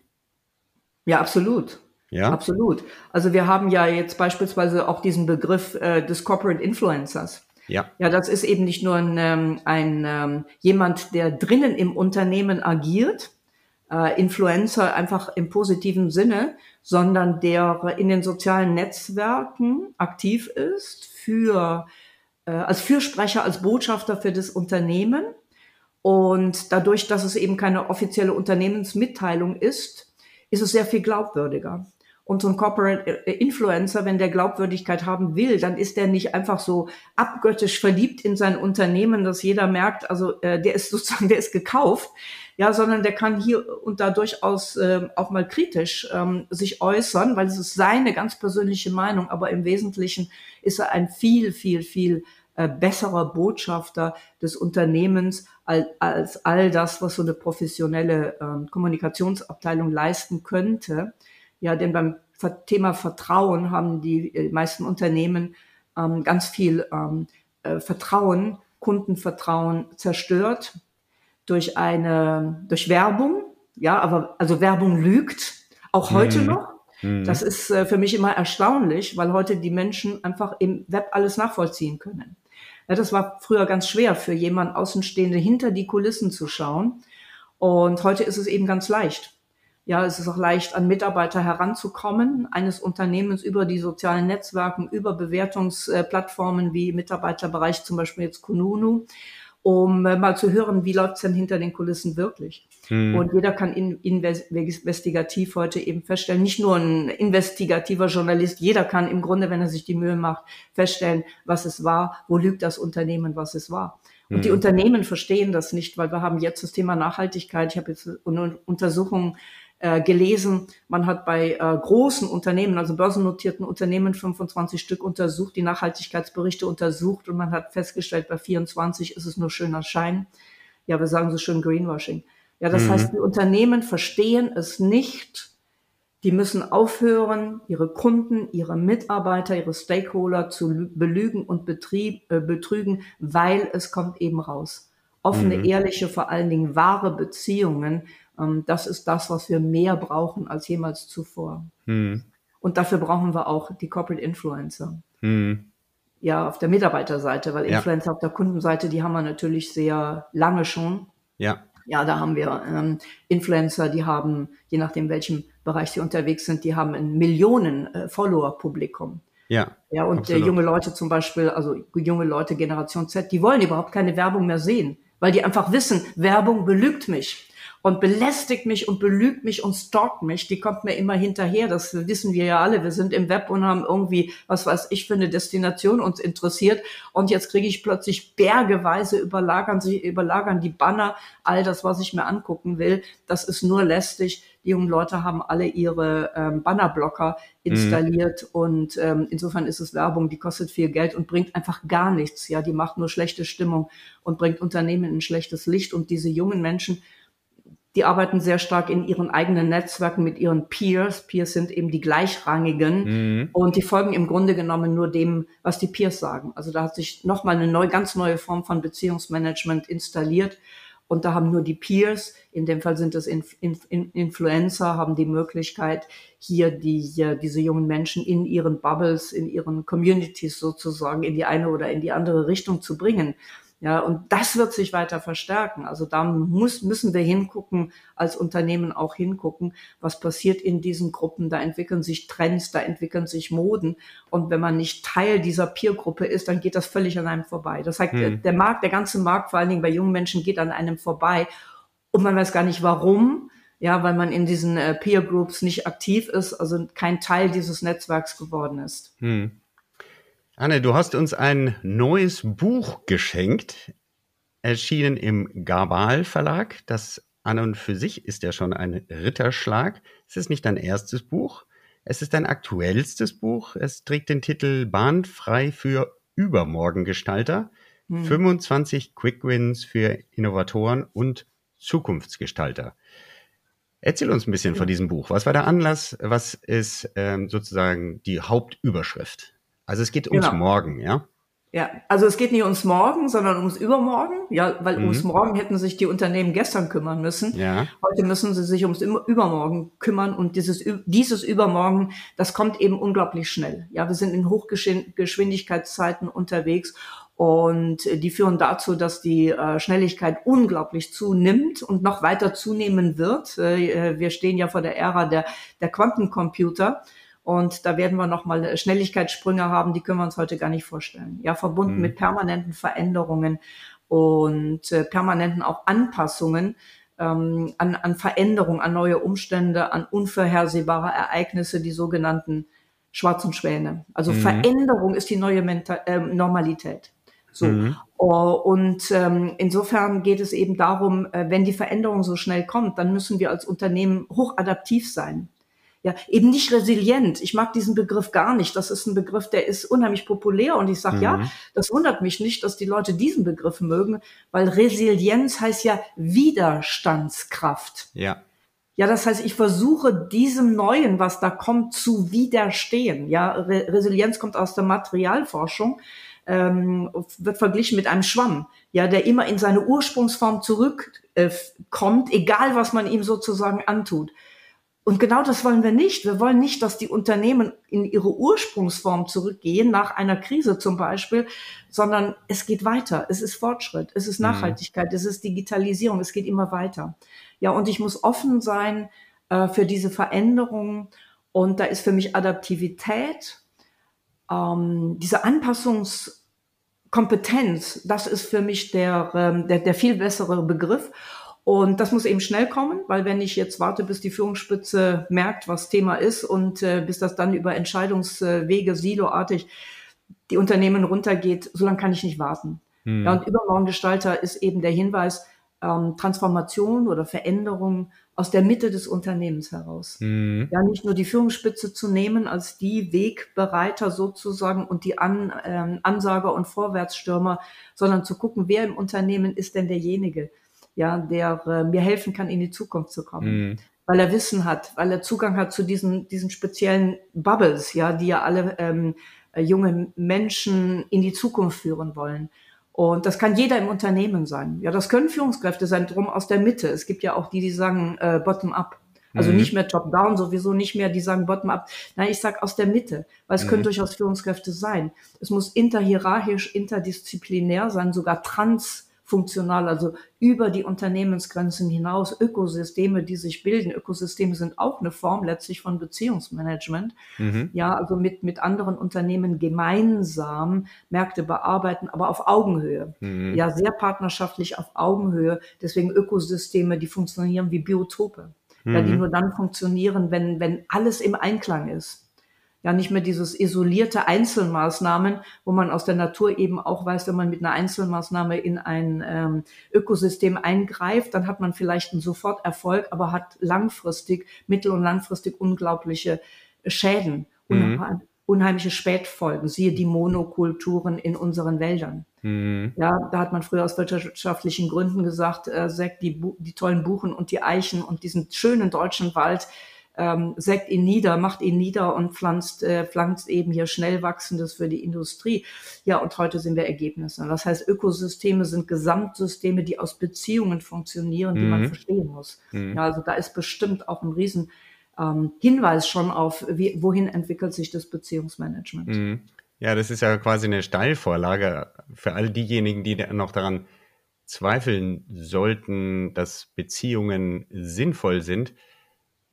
Ja, absolut. Ja. Absolut. Also wir haben ja jetzt beispielsweise auch diesen Begriff äh, des Corporate Influencers. Ja. Ja, das ist eben nicht nur ein, ähm, ein ähm, jemand, der drinnen im Unternehmen agiert, äh, Influencer einfach im positiven Sinne, sondern der in den sozialen Netzwerken aktiv ist für äh, als Fürsprecher, als Botschafter für das Unternehmen. Und dadurch, dass es eben keine offizielle Unternehmensmitteilung ist, ist es sehr viel glaubwürdiger. Und so ein Corporate Influencer, wenn der Glaubwürdigkeit haben will, dann ist der nicht einfach so abgöttisch verliebt in sein Unternehmen, dass jeder merkt, also äh, der ist sozusagen, der ist gekauft, ja, sondern der kann hier und da durchaus äh, auch mal kritisch ähm, sich äußern, weil es ist seine ganz persönliche Meinung, aber im Wesentlichen ist er ein viel, viel, viel äh, besserer Botschafter des Unternehmens als, als all das, was so eine professionelle äh, Kommunikationsabteilung leisten könnte. Ja, denn beim Thema Vertrauen haben die äh, meisten Unternehmen ähm, ganz viel ähm, äh, Vertrauen, Kundenvertrauen zerstört durch eine, durch Werbung. Ja, aber also Werbung lügt, auch heute mhm. noch. Mhm. Das ist äh, für mich immer erstaunlich, weil heute die Menschen einfach im Web alles nachvollziehen können. Ja, das war früher ganz schwer für jemanden Außenstehende hinter die Kulissen zu schauen. Und heute ist es eben ganz leicht. Ja, es ist auch leicht, an Mitarbeiter heranzukommen, eines Unternehmens über die sozialen Netzwerken, über Bewertungsplattformen wie Mitarbeiterbereich, zum Beispiel jetzt Kununu um äh, mal zu hören, wie läuft's denn hinter den Kulissen wirklich. Mhm. Und jeder kann in, investigativ heute eben feststellen, nicht nur ein investigativer Journalist, jeder kann im Grunde, wenn er sich die Mühe macht, feststellen, was es war, wo lügt das Unternehmen, was es war. Und die Unternehmen verstehen das nicht, weil wir haben jetzt das Thema Nachhaltigkeit. Ich habe jetzt eine Untersuchung äh, gelesen, man hat bei äh, großen Unternehmen, also börsennotierten Unternehmen, 25 Stück untersucht, die Nachhaltigkeitsberichte untersucht und man hat festgestellt, bei 24 ist es nur schöner Schein. Ja, wir sagen so schön Greenwashing. Ja, das mhm. heißt, die Unternehmen verstehen es nicht. Die müssen aufhören, ihre Kunden, ihre Mitarbeiter, ihre Stakeholder zu belügen und betrieb, äh, betrügen, weil es kommt eben raus. Offene, mhm. ehrliche, vor allen Dingen wahre Beziehungen das ist das, was wir mehr brauchen als jemals zuvor. Hm. Und dafür brauchen wir auch die Corporate Influencer. Hm. Ja, auf der Mitarbeiterseite, weil Influencer ja. auf der Kundenseite, die haben wir natürlich sehr lange schon. Ja. Ja, da haben wir ähm, Influencer, die haben, je nachdem welchem Bereich sie unterwegs sind, die haben ein Millionen äh, Follower-Publikum. Ja. Ja, und äh, junge Leute zum Beispiel, also junge Leute Generation Z, die wollen überhaupt keine Werbung mehr sehen, weil die einfach wissen, Werbung belügt mich und belästigt mich und belügt mich und stalkt mich. Die kommt mir immer hinterher. Das wissen wir ja alle. Wir sind im Web und haben irgendwie, was weiß ich, für eine Destination uns interessiert. Und jetzt kriege ich plötzlich bergeweise überlagern sie, überlagern die Banner, all das, was ich mir angucken will. Das ist nur lästig. Die jungen Leute haben alle ihre ähm, Bannerblocker installiert mhm. und ähm, insofern ist es Werbung, die kostet viel Geld und bringt einfach gar nichts. Ja, die macht nur schlechte Stimmung und bringt Unternehmen in ein schlechtes Licht und diese jungen Menschen die arbeiten sehr stark in ihren eigenen Netzwerken mit ihren Peers. Peers sind eben die gleichrangigen mhm. und die folgen im Grunde genommen nur dem, was die Peers sagen. Also da hat sich nochmal eine neu, ganz neue Form von Beziehungsmanagement installiert. Und da haben nur die Peers, in dem Fall sind es Inf Inf Influencer, haben die Möglichkeit, hier die, diese jungen Menschen in ihren Bubbles, in ihren Communities sozusagen in die eine oder in die andere Richtung zu bringen. Ja, und das wird sich weiter verstärken. Also da muss, müssen wir hingucken, als Unternehmen auch hingucken, was passiert in diesen Gruppen. Da entwickeln sich Trends, da entwickeln sich Moden. Und wenn man nicht Teil dieser Peer-Gruppe ist, dann geht das völlig an einem vorbei. Das heißt, hm. der, Markt, der ganze Markt, vor allen Dingen bei jungen Menschen, geht an einem vorbei. Und man weiß gar nicht warum. Ja, weil man in diesen äh, Peer Groups nicht aktiv ist, also kein Teil dieses Netzwerks geworden ist. Hm. Anne, du hast uns ein neues Buch geschenkt, erschienen im Gabal Verlag. Das an und für sich ist ja schon ein Ritterschlag. Es ist nicht dein erstes Buch, es ist dein aktuellstes Buch. Es trägt den Titel Bahnfrei für Übermorgengestalter. Hm. 25 Quick Wins für Innovatoren und Zukunftsgestalter. Erzähl uns ein bisschen von diesem Buch. Was war der Anlass? Was ist ähm, sozusagen die Hauptüberschrift? Also es geht ums genau. Morgen, ja? Ja, also es geht nicht ums Morgen, sondern ums Übermorgen. Ja, weil mhm. ums Morgen hätten sich die Unternehmen gestern kümmern müssen. Ja. Heute müssen sie sich ums Übermorgen kümmern und dieses, dieses Übermorgen, das kommt eben unglaublich schnell. Ja, wir sind in Hochgeschwindigkeitszeiten unterwegs und die führen dazu, dass die äh, Schnelligkeit unglaublich zunimmt und noch weiter zunehmen wird. Äh, wir stehen ja vor der Ära der, der Quantencomputer. Und da werden wir nochmal Schnelligkeitssprünge haben, die können wir uns heute gar nicht vorstellen. Ja, verbunden mhm. mit permanenten Veränderungen und äh, permanenten auch Anpassungen ähm, an, an Veränderungen, an neue Umstände, an unvorhersehbare Ereignisse, die sogenannten schwarzen Schwäne. Also mhm. Veränderung ist die neue Mental äh, Normalität. So. Mhm. Oh, und ähm, insofern geht es eben darum, äh, wenn die Veränderung so schnell kommt, dann müssen wir als Unternehmen hochadaptiv sein ja, eben nicht resilient. Ich mag diesen Begriff gar nicht. Das ist ein Begriff, der ist unheimlich populär und ich sage, mhm. ja, das wundert mich nicht, dass die Leute diesen Begriff mögen, weil Resilienz heißt ja Widerstandskraft. Ja. Ja, das heißt, ich versuche diesem Neuen, was da kommt, zu widerstehen. Ja, Re Resilienz kommt aus der Materialforschung, ähm, wird verglichen mit einem Schwamm, ja, der immer in seine Ursprungsform zurückkommt, äh, egal was man ihm sozusagen antut. Und genau das wollen wir nicht. Wir wollen nicht, dass die Unternehmen in ihre Ursprungsform zurückgehen, nach einer Krise zum Beispiel, sondern es geht weiter. Es ist Fortschritt, es ist mhm. Nachhaltigkeit, mhm. es ist Digitalisierung, es geht immer weiter. Ja, und ich muss offen sein äh, für diese Veränderungen. Und da ist für mich Adaptivität, ähm, diese Anpassungskompetenz, das ist für mich der, ähm, der, der viel bessere Begriff. Und das muss eben schnell kommen, weil wenn ich jetzt warte, bis die Führungsspitze merkt, was Thema ist und äh, bis das dann über Entscheidungswege siloartig die Unternehmen runtergeht, so lange kann ich nicht warten. Hm. Ja, und Übermorgengestalter ist eben der Hinweis, ähm, Transformation oder Veränderung aus der Mitte des Unternehmens heraus. Hm. Ja, nicht nur die Führungsspitze zu nehmen als die Wegbereiter sozusagen und die An, ähm, Ansager und Vorwärtsstürmer, sondern zu gucken, wer im Unternehmen ist denn derjenige, ja, der äh, mir helfen kann, in die Zukunft zu kommen. Mhm. Weil er Wissen hat, weil er Zugang hat zu diesen, diesen speziellen Bubbles, ja, die ja alle ähm, äh, junge Menschen in die Zukunft führen wollen. Und das kann jeder im Unternehmen sein. Ja, das können Führungskräfte sein, drum aus der Mitte. Es gibt ja auch die, die sagen äh, bottom-up. Also mhm. nicht mehr top-down, sowieso nicht mehr, die sagen bottom-up. Nein, ich sag aus der Mitte, weil es mhm. können durchaus Führungskräfte sein. Es muss interhierarchisch, interdisziplinär sein, sogar trans funktional, also über die Unternehmensgrenzen hinaus, Ökosysteme, die sich bilden. Ökosysteme sind auch eine Form letztlich von Beziehungsmanagement. Mhm. Ja, also mit, mit anderen Unternehmen gemeinsam Märkte bearbeiten, aber auf Augenhöhe. Mhm. Ja, sehr partnerschaftlich auf Augenhöhe. Deswegen Ökosysteme, die funktionieren wie Biotope. Mhm. Ja, die mhm. nur dann funktionieren, wenn, wenn alles im Einklang ist ja nicht mehr dieses isolierte Einzelmaßnahmen, wo man aus der Natur eben auch weiß, wenn man mit einer Einzelmaßnahme in ein ähm, Ökosystem eingreift, dann hat man vielleicht einen Soforterfolg, aber hat langfristig, mittel- und langfristig unglaubliche Schäden, mhm. unheimliche Spätfolgen. Siehe die Monokulturen in unseren Wäldern. Mhm. Ja, da hat man früher aus wirtschaftlichen Gründen gesagt, äh, Sekt, die, die tollen Buchen und die Eichen und diesen schönen deutschen Wald, ähm, sägt ihn nieder, macht ihn nieder und pflanzt, äh, pflanzt eben hier schnell wachsendes für die Industrie. Ja, und heute sind wir Ergebnisse. Das heißt, Ökosysteme sind Gesamtsysteme, die aus Beziehungen funktionieren, die mhm. man verstehen muss. Mhm. Ja, also da ist bestimmt auch ein riesen ähm, Hinweis schon auf, wie, wohin entwickelt sich das Beziehungsmanagement. Mhm. Ja, das ist ja quasi eine Steilvorlage für all diejenigen, die noch daran zweifeln sollten, dass Beziehungen sinnvoll sind.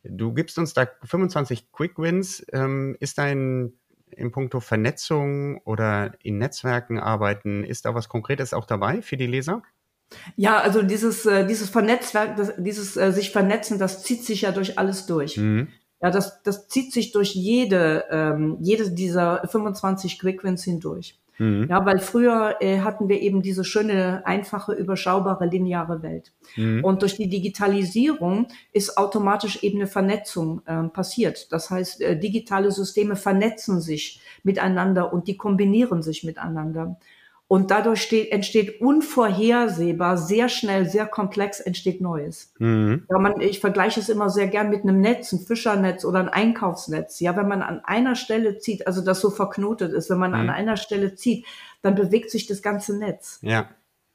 Du gibst uns da 25 Quick Wins. Ähm, ist dein in puncto Vernetzung oder in Netzwerken arbeiten, ist da was Konkretes auch dabei für die Leser? Ja, also dieses, äh, dieses Vernetzwerk, das, dieses äh, sich vernetzen, das zieht sich ja durch alles durch. Mhm. Ja, das, das zieht sich durch jede, ähm, jede dieser 25 Quick Wins hindurch. Mhm. Ja, weil früher äh, hatten wir eben diese schöne, einfache, überschaubare, lineare Welt. Mhm. Und durch die Digitalisierung ist automatisch eben eine Vernetzung äh, passiert. Das heißt, äh, digitale Systeme vernetzen sich miteinander und die kombinieren sich miteinander. Und dadurch steht, entsteht unvorhersehbar, sehr schnell, sehr komplex entsteht Neues. Mhm. Ja, man, ich vergleiche es immer sehr gern mit einem Netz, ein Fischernetz oder ein Einkaufsnetz. Ja, wenn man an einer Stelle zieht, also das so verknotet ist, wenn man mhm. an einer Stelle zieht, dann bewegt sich das ganze Netz. Ja.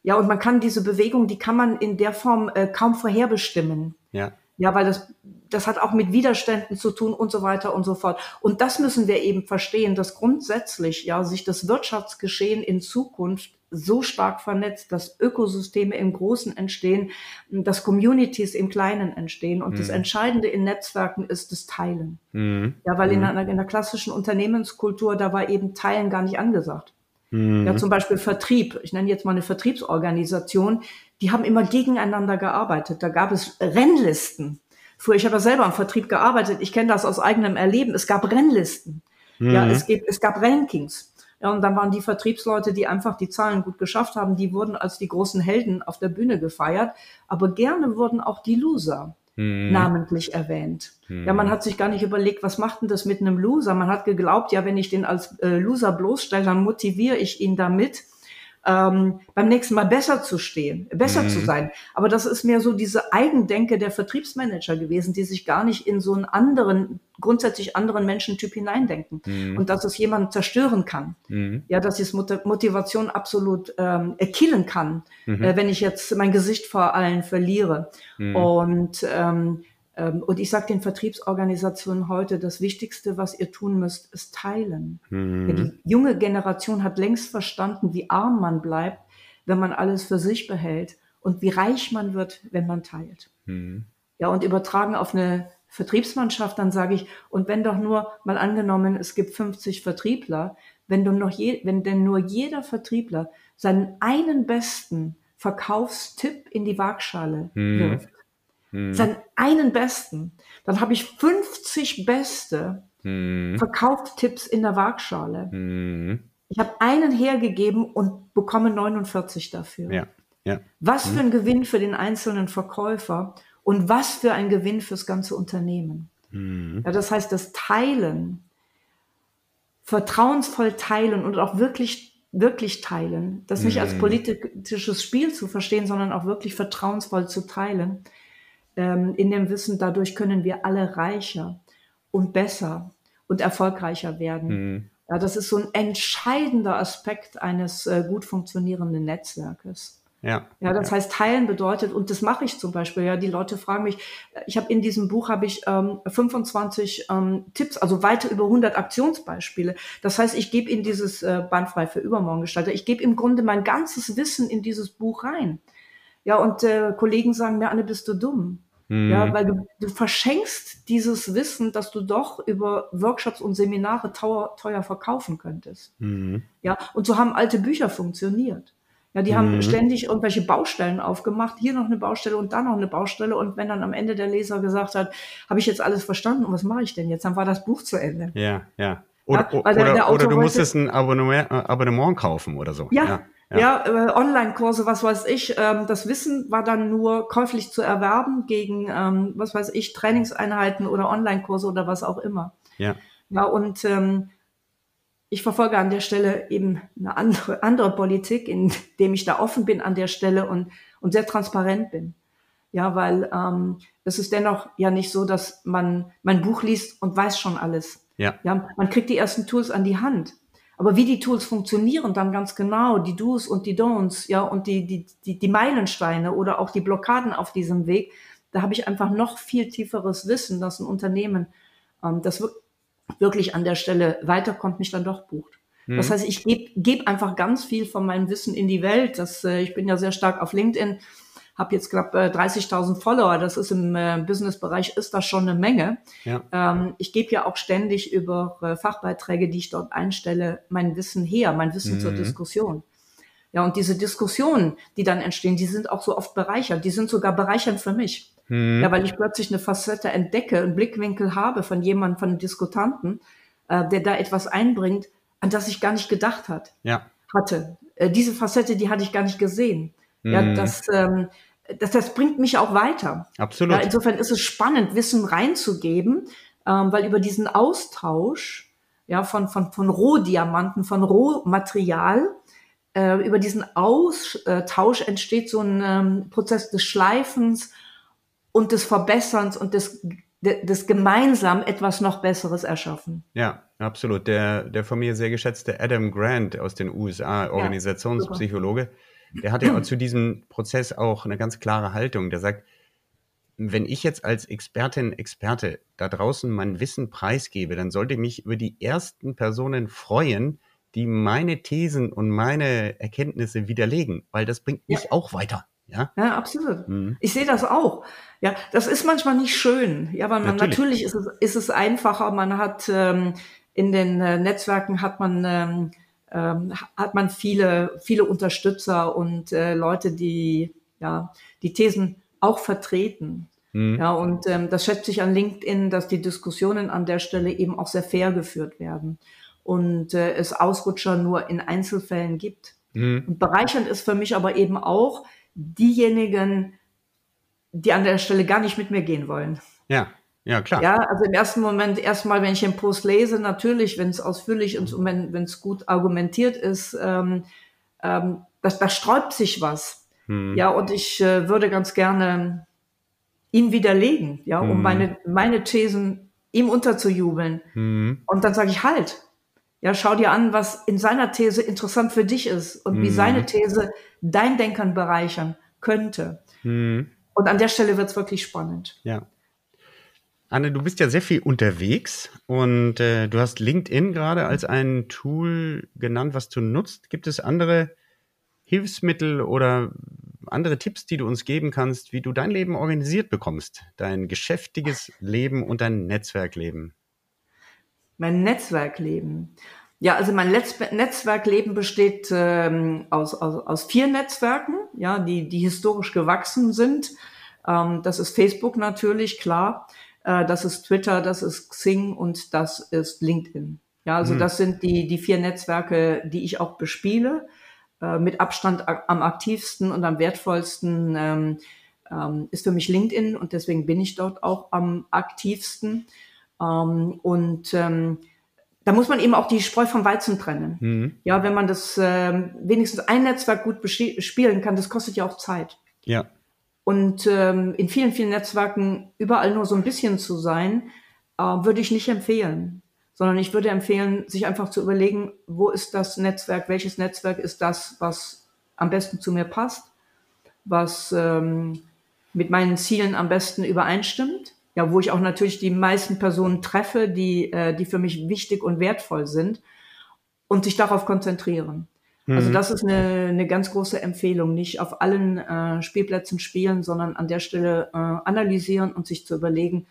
Ja, und man kann diese Bewegung, die kann man in der Form äh, kaum vorherbestimmen. Ja. Ja, weil das, das hat auch mit Widerständen zu tun und so weiter und so fort. Und das müssen wir eben verstehen, dass grundsätzlich ja sich das Wirtschaftsgeschehen in Zukunft so stark vernetzt, dass Ökosysteme im Großen entstehen, dass Communities im Kleinen entstehen. Und mhm. das Entscheidende in Netzwerken ist das Teilen. Mhm. Ja, weil mhm. in, einer, in der klassischen Unternehmenskultur, da war eben Teilen gar nicht angesagt. Mhm. Ja, zum Beispiel Vertrieb. Ich nenne jetzt mal eine Vertriebsorganisation die haben immer gegeneinander gearbeitet. Da gab es Rennlisten. Früher, ich habe ja selber im Vertrieb gearbeitet, ich kenne das aus eigenem Erleben. Es gab Rennlisten. Mhm. Ja, es, gibt, es gab Rankings. Ja, und dann waren die Vertriebsleute, die einfach die Zahlen gut geschafft haben, die wurden als die großen Helden auf der Bühne gefeiert. Aber gerne wurden auch die Loser mhm. namentlich erwähnt. Mhm. Ja, man hat sich gar nicht überlegt, was macht denn das mit einem Loser? Man hat geglaubt, ja, wenn ich den als äh, Loser bloßstelle, dann motiviere ich ihn damit ähm, beim nächsten Mal besser zu stehen, besser mhm. zu sein. Aber das ist mehr so diese Eigendenke der Vertriebsmanager gewesen, die sich gar nicht in so einen anderen, grundsätzlich anderen Menschentyp hineindenken. Mhm. Und dass es jemanden zerstören kann. Mhm. Ja, dass es Motivation absolut ähm, killen kann, mhm. äh, wenn ich jetzt mein Gesicht vor allen verliere. Mhm. Und ähm, und ich sage den Vertriebsorganisationen heute, das Wichtigste, was ihr tun müsst, ist teilen. Mhm. Die junge Generation hat längst verstanden, wie arm man bleibt, wenn man alles für sich behält und wie reich man wird, wenn man teilt. Mhm. Ja, und übertragen auf eine Vertriebsmannschaft, dann sage ich, und wenn doch nur mal angenommen, es gibt 50 Vertriebler, wenn du noch je, wenn denn nur jeder Vertriebler seinen einen besten Verkaufstipp in die Waagschale mhm. Hm. Seinen einen besten. Dann habe ich 50 beste hm. Verkaufstipps in der Waagschale. Hm. Ich habe einen hergegeben und bekomme 49 dafür. Ja. Ja. Was für hm. ein Gewinn für den einzelnen Verkäufer und was für ein Gewinn fürs ganze Unternehmen. Hm. Ja, das heißt, das Teilen, vertrauensvoll teilen und auch wirklich wirklich teilen, das nicht als hm. politisches Spiel zu verstehen, sondern auch wirklich vertrauensvoll zu teilen, ähm, in dem Wissen, dadurch können wir alle reicher und besser und erfolgreicher werden. Mhm. Ja, das ist so ein entscheidender Aspekt eines äh, gut funktionierenden Netzwerkes. Ja, ja, das ja. heißt, teilen bedeutet, und das mache ich zum Beispiel, ja, die Leute fragen mich, ich habe in diesem Buch habe ich ähm, 25 ähm, Tipps, also weiter über 100 Aktionsbeispiele. Das heißt, ich gebe in dieses äh, Bandfrei für Übermorgen gestalter, ich gebe im Grunde mein ganzes Wissen in dieses Buch rein. Ja, und äh, Kollegen sagen mir, Anne, bist du dumm? Mhm. Ja, weil du, du verschenkst dieses Wissen, dass du doch über Workshops und Seminare teuer, teuer verkaufen könntest. Mhm. Ja, und so haben alte Bücher funktioniert. Ja, die mhm. haben ständig irgendwelche Baustellen aufgemacht, hier noch eine Baustelle und da noch eine Baustelle. Und wenn dann am Ende der Leser gesagt hat, habe ich jetzt alles verstanden und was mache ich denn jetzt? Dann war das Buch zu Ende. Ja, ja. Oder, ja, oder, der, der oder du musstest ein Abonnement, äh, Abonnement kaufen oder so. Ja, ja. Ja, ja äh, Online-Kurse, was weiß ich. Ähm, das Wissen war dann nur käuflich zu erwerben gegen, ähm, was weiß ich, Trainingseinheiten oder Online-Kurse oder was auch immer. Ja. Ja, und ähm, ich verfolge an der Stelle eben eine andere, andere Politik, indem ich da offen bin an der Stelle und, und sehr transparent bin. Ja, weil ähm, es ist dennoch ja nicht so, dass man mein Buch liest und weiß schon alles. Ja. ja. Man kriegt die ersten Tools an die Hand. Aber wie die Tools funktionieren dann ganz genau, die Do's und die Don'ts, ja, und die, die, die, die Meilensteine oder auch die Blockaden auf diesem Weg, da habe ich einfach noch viel tieferes Wissen, dass ein Unternehmen, ähm, das wirklich an der Stelle weiterkommt, mich dann doch bucht. Mhm. Das heißt, ich gebe geb einfach ganz viel von meinem Wissen in die Welt. Das, äh, ich bin ja sehr stark auf LinkedIn habe jetzt knapp äh, 30.000 Follower. Das ist im äh, Businessbereich ist das schon eine Menge. Ja. Ähm, ich gebe ja auch ständig über äh, Fachbeiträge, die ich dort einstelle, mein Wissen her, mein Wissen mhm. zur Diskussion. Ja, und diese Diskussionen, die dann entstehen, die sind auch so oft bereichert. Die sind sogar bereichernd für mich. Mhm. Ja, weil ich plötzlich eine Facette entdecke, einen Blickwinkel habe von jemandem, von einem Diskutanten, äh, der da etwas einbringt, an das ich gar nicht gedacht hat, ja. hatte. Äh, diese Facette, die hatte ich gar nicht gesehen. Ja, mhm. das, ähm, das, das bringt mich auch weiter. Absolut. Ja, insofern ist es spannend, Wissen reinzugeben, ähm, weil über diesen Austausch ja, von, von, von Rohdiamanten, von Rohmaterial, äh, über diesen Austausch entsteht so ein ähm, Prozess des Schleifens und des Verbesserns und des, des gemeinsam etwas noch Besseres erschaffen. Ja, absolut. Der, der von mir sehr geschätzte Adam Grant aus den USA, Organisationspsychologe, ja, der hat ja zu diesem Prozess auch eine ganz klare Haltung. Der sagt, wenn ich jetzt als Expertin, Experte da draußen mein Wissen preisgebe, dann sollte ich mich über die ersten Personen freuen, die meine Thesen und meine Erkenntnisse widerlegen, weil das bringt mich ja. auch weiter. Ja, ja absolut. Mhm. Ich sehe das auch. Ja, das ist manchmal nicht schön. Ja, weil man natürlich, natürlich ist, es, ist es einfacher. Man hat ähm, in den äh, Netzwerken hat man ähm, ähm, hat man viele, viele Unterstützer und äh, Leute, die ja die Thesen auch vertreten. Mhm. Ja, und ähm, das schätzt sich an LinkedIn, dass die Diskussionen an der Stelle eben auch sehr fair geführt werden und äh, es Ausrutscher nur in Einzelfällen gibt. Mhm. Und bereichernd ist für mich aber eben auch diejenigen, die an der Stelle gar nicht mit mir gehen wollen. Ja. Ja, klar. Ja, also im ersten Moment erstmal, wenn ich den Post lese, natürlich, wenn es ausführlich und wenn es gut argumentiert ist, ähm, ähm, das, da sträubt sich was. Hm. Ja, und ich äh, würde ganz gerne ihn widerlegen, ja, um hm. meine, meine Thesen ihm unterzujubeln. Hm. Und dann sage ich halt. Ja, schau dir an, was in seiner These interessant für dich ist und wie hm. seine These dein Denkern bereichern könnte. Hm. Und an der Stelle wird es wirklich spannend. Ja. Anne, du bist ja sehr viel unterwegs und äh, du hast LinkedIn gerade als ein Tool genannt, was du nutzt. Gibt es andere Hilfsmittel oder andere Tipps, die du uns geben kannst, wie du dein Leben organisiert bekommst, dein geschäftiges Leben und dein Netzwerkleben? Mein Netzwerkleben. Ja, also mein Letz Netzwerkleben besteht ähm, aus, aus, aus vier Netzwerken, ja, die, die historisch gewachsen sind. Ähm, das ist Facebook natürlich, klar. Äh, das ist Twitter, das ist Xing und das ist LinkedIn. Ja, also mhm. das sind die, die vier Netzwerke, die ich auch bespiele. Äh, mit Abstand am aktivsten und am wertvollsten ähm, ähm, ist für mich LinkedIn und deswegen bin ich dort auch am aktivsten. Ähm, und ähm, da muss man eben auch die Spreu vom Weizen trennen. Mhm. Ja, wenn man das ähm, wenigstens ein Netzwerk gut spielen kann, das kostet ja auch Zeit. Ja. Und ähm, in vielen, vielen Netzwerken überall nur so ein bisschen zu sein, äh, würde ich nicht empfehlen. Sondern ich würde empfehlen, sich einfach zu überlegen, wo ist das Netzwerk, welches Netzwerk ist das, was am besten zu mir passt, was ähm, mit meinen Zielen am besten übereinstimmt. Ja, wo ich auch natürlich die meisten Personen treffe, die, äh, die für mich wichtig und wertvoll sind und sich darauf konzentrieren. Also mhm. das ist eine, eine ganz große Empfehlung. Nicht auf allen äh, Spielplätzen spielen, sondern an der Stelle äh, analysieren und sich zu überlegen,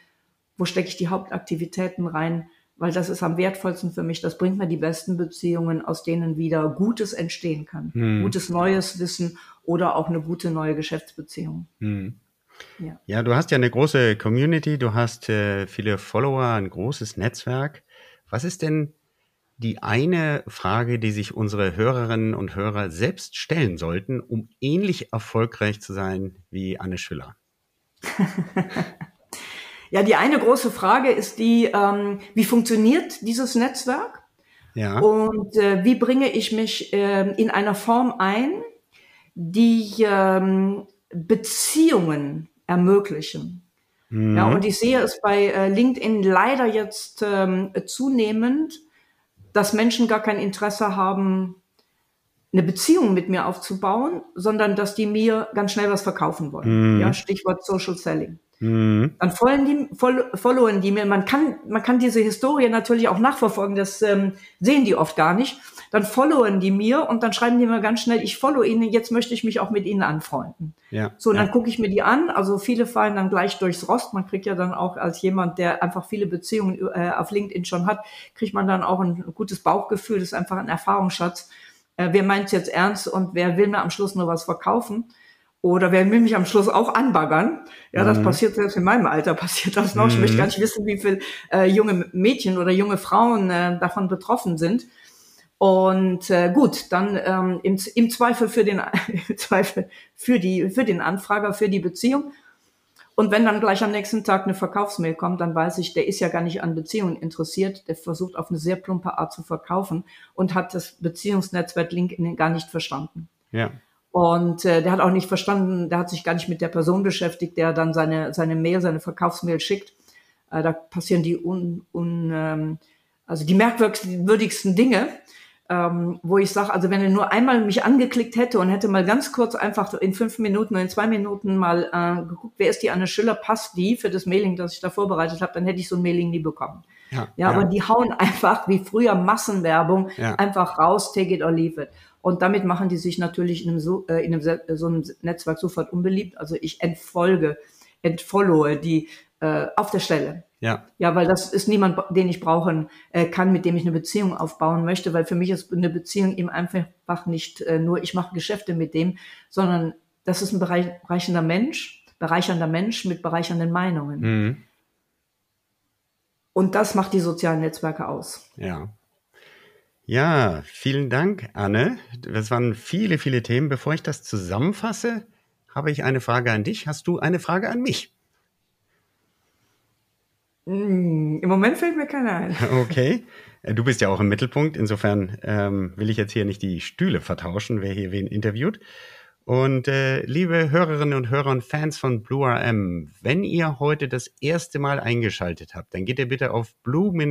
wo stecke ich die Hauptaktivitäten rein, weil das ist am wertvollsten für mich. Das bringt mir die besten Beziehungen, aus denen wieder Gutes entstehen kann. Mhm. Gutes neues Wissen oder auch eine gute neue Geschäftsbeziehung. Mhm. Ja. ja, du hast ja eine große Community, du hast äh, viele Follower, ein großes Netzwerk. Was ist denn die eine Frage, die sich unsere Hörerinnen und Hörer selbst stellen sollten, um ähnlich erfolgreich zu sein wie Anne Schüller? ja, die eine große Frage ist die, ähm, wie funktioniert dieses Netzwerk? Ja. Und äh, wie bringe ich mich äh, in einer Form ein, die ähm, Beziehungen ermöglichen? Mhm. Ja, und ich sehe es bei äh, LinkedIn leider jetzt ähm, zunehmend, dass Menschen gar kein Interesse haben, eine Beziehung mit mir aufzubauen, sondern dass die mir ganz schnell was verkaufen wollen. Mhm. Ja, Stichwort Social Selling. Mhm. Dann folgen die, followen die mir. Man kann, man kann diese Historie natürlich auch nachverfolgen. Das ähm, sehen die oft gar nicht dann followen die mir und dann schreiben die mir ganz schnell, ich follow ihnen, jetzt möchte ich mich auch mit ihnen anfreunden. Ja, so, und ja. dann gucke ich mir die an. Also viele fallen dann gleich durchs Rost. Man kriegt ja dann auch als jemand, der einfach viele Beziehungen äh, auf LinkedIn schon hat, kriegt man dann auch ein gutes Bauchgefühl. Das ist einfach ein Erfahrungsschatz. Äh, wer meint jetzt ernst und wer will mir am Schluss nur was verkaufen? Oder wer will mich am Schluss auch anbaggern? Ja, mhm. das passiert selbst in meinem Alter, passiert das noch. Mhm. Ich möchte mhm. gar nicht wissen, wie viele äh, junge Mädchen oder junge Frauen äh, davon betroffen sind. Und äh, gut, dann ähm, im, im Zweifel für den im Zweifel für die für den Anfrager für die Beziehung. Und wenn dann gleich am nächsten Tag eine Verkaufsmail kommt, dann weiß ich, der ist ja gar nicht an Beziehungen interessiert, der versucht auf eine sehr plumpe Art zu verkaufen und hat das Beziehungsnetzwerk LinkedIn gar nicht verstanden. Ja. Und äh, der hat auch nicht verstanden, der hat sich gar nicht mit der Person beschäftigt, der dann seine seine Mail, seine Verkaufsmail schickt. Äh, da passieren die un, un ähm, also die merkwürdigsten Dinge ähm, wo ich sage, also wenn er nur einmal mich angeklickt hätte und hätte mal ganz kurz einfach in fünf Minuten oder in zwei Minuten mal äh, geguckt, wer ist die Anne Schiller, passt die für das Mailing, das ich da vorbereitet habe, dann hätte ich so ein Mailing nie bekommen. Ja, ja, ja. aber die hauen einfach wie früher Massenwerbung ja. einfach raus, take it or leave it. Und damit machen die sich natürlich in einem, so, äh, in einem, so einem Netzwerk sofort unbeliebt. Also ich entfolge, entfollowe die äh, auf der Stelle. Ja. Ja, weil das ist niemand, den ich brauchen äh, kann, mit dem ich eine Beziehung aufbauen möchte, weil für mich ist eine Beziehung eben einfach nicht äh, nur, ich mache Geschäfte mit dem, sondern das ist ein bereichernder Mensch, bereichernder Mensch mit bereichernden Meinungen. Mhm. Und das macht die sozialen Netzwerke aus. Ja. Ja, vielen Dank, Anne. Das waren viele, viele Themen. Bevor ich das zusammenfasse, habe ich eine Frage an dich. Hast du eine Frage an mich? Mm, Im Moment fällt mir keiner ein. Okay. Äh, du bist ja auch im Mittelpunkt. Insofern ähm, will ich jetzt hier nicht die Stühle vertauschen, wer hier wen interviewt. Und äh, liebe Hörerinnen und Hörer und Fans von Blue RM, wenn ihr heute das erste Mal eingeschaltet habt, dann geht ihr bitte auf blue-rm.com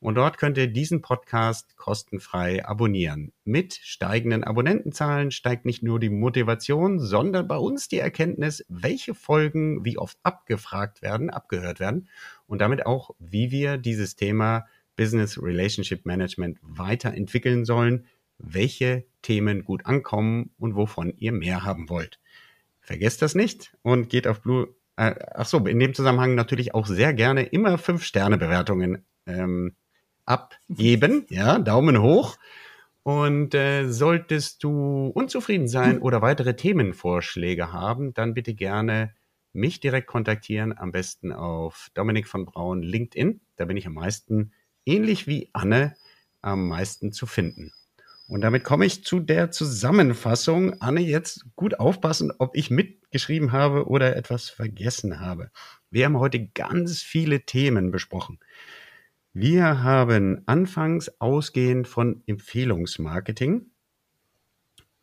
und dort könnt ihr diesen Podcast kostenfrei abonnieren. Mit steigenden Abonnentenzahlen steigt nicht nur die Motivation, sondern bei uns die Erkenntnis, welche Folgen wie oft abgefragt werden, abgehört werden und damit auch, wie wir dieses Thema Business Relationship Management weiterentwickeln sollen, welche Themen gut ankommen und wovon ihr mehr haben wollt. Vergesst das nicht und geht auf Blue. Äh, ach so, in dem Zusammenhang natürlich auch sehr gerne immer fünf Sterne Bewertungen ähm, abgeben. Ja, Daumen hoch. Und äh, solltest du unzufrieden sein oder weitere Themenvorschläge haben, dann bitte gerne mich direkt kontaktieren, am besten auf Dominik von Braun LinkedIn. Da bin ich am meisten, ähnlich wie Anne, am meisten zu finden. Und damit komme ich zu der Zusammenfassung. Anne, jetzt gut aufpassen, ob ich mitgeschrieben habe oder etwas vergessen habe. Wir haben heute ganz viele Themen besprochen. Wir haben anfangs ausgehend von Empfehlungsmarketing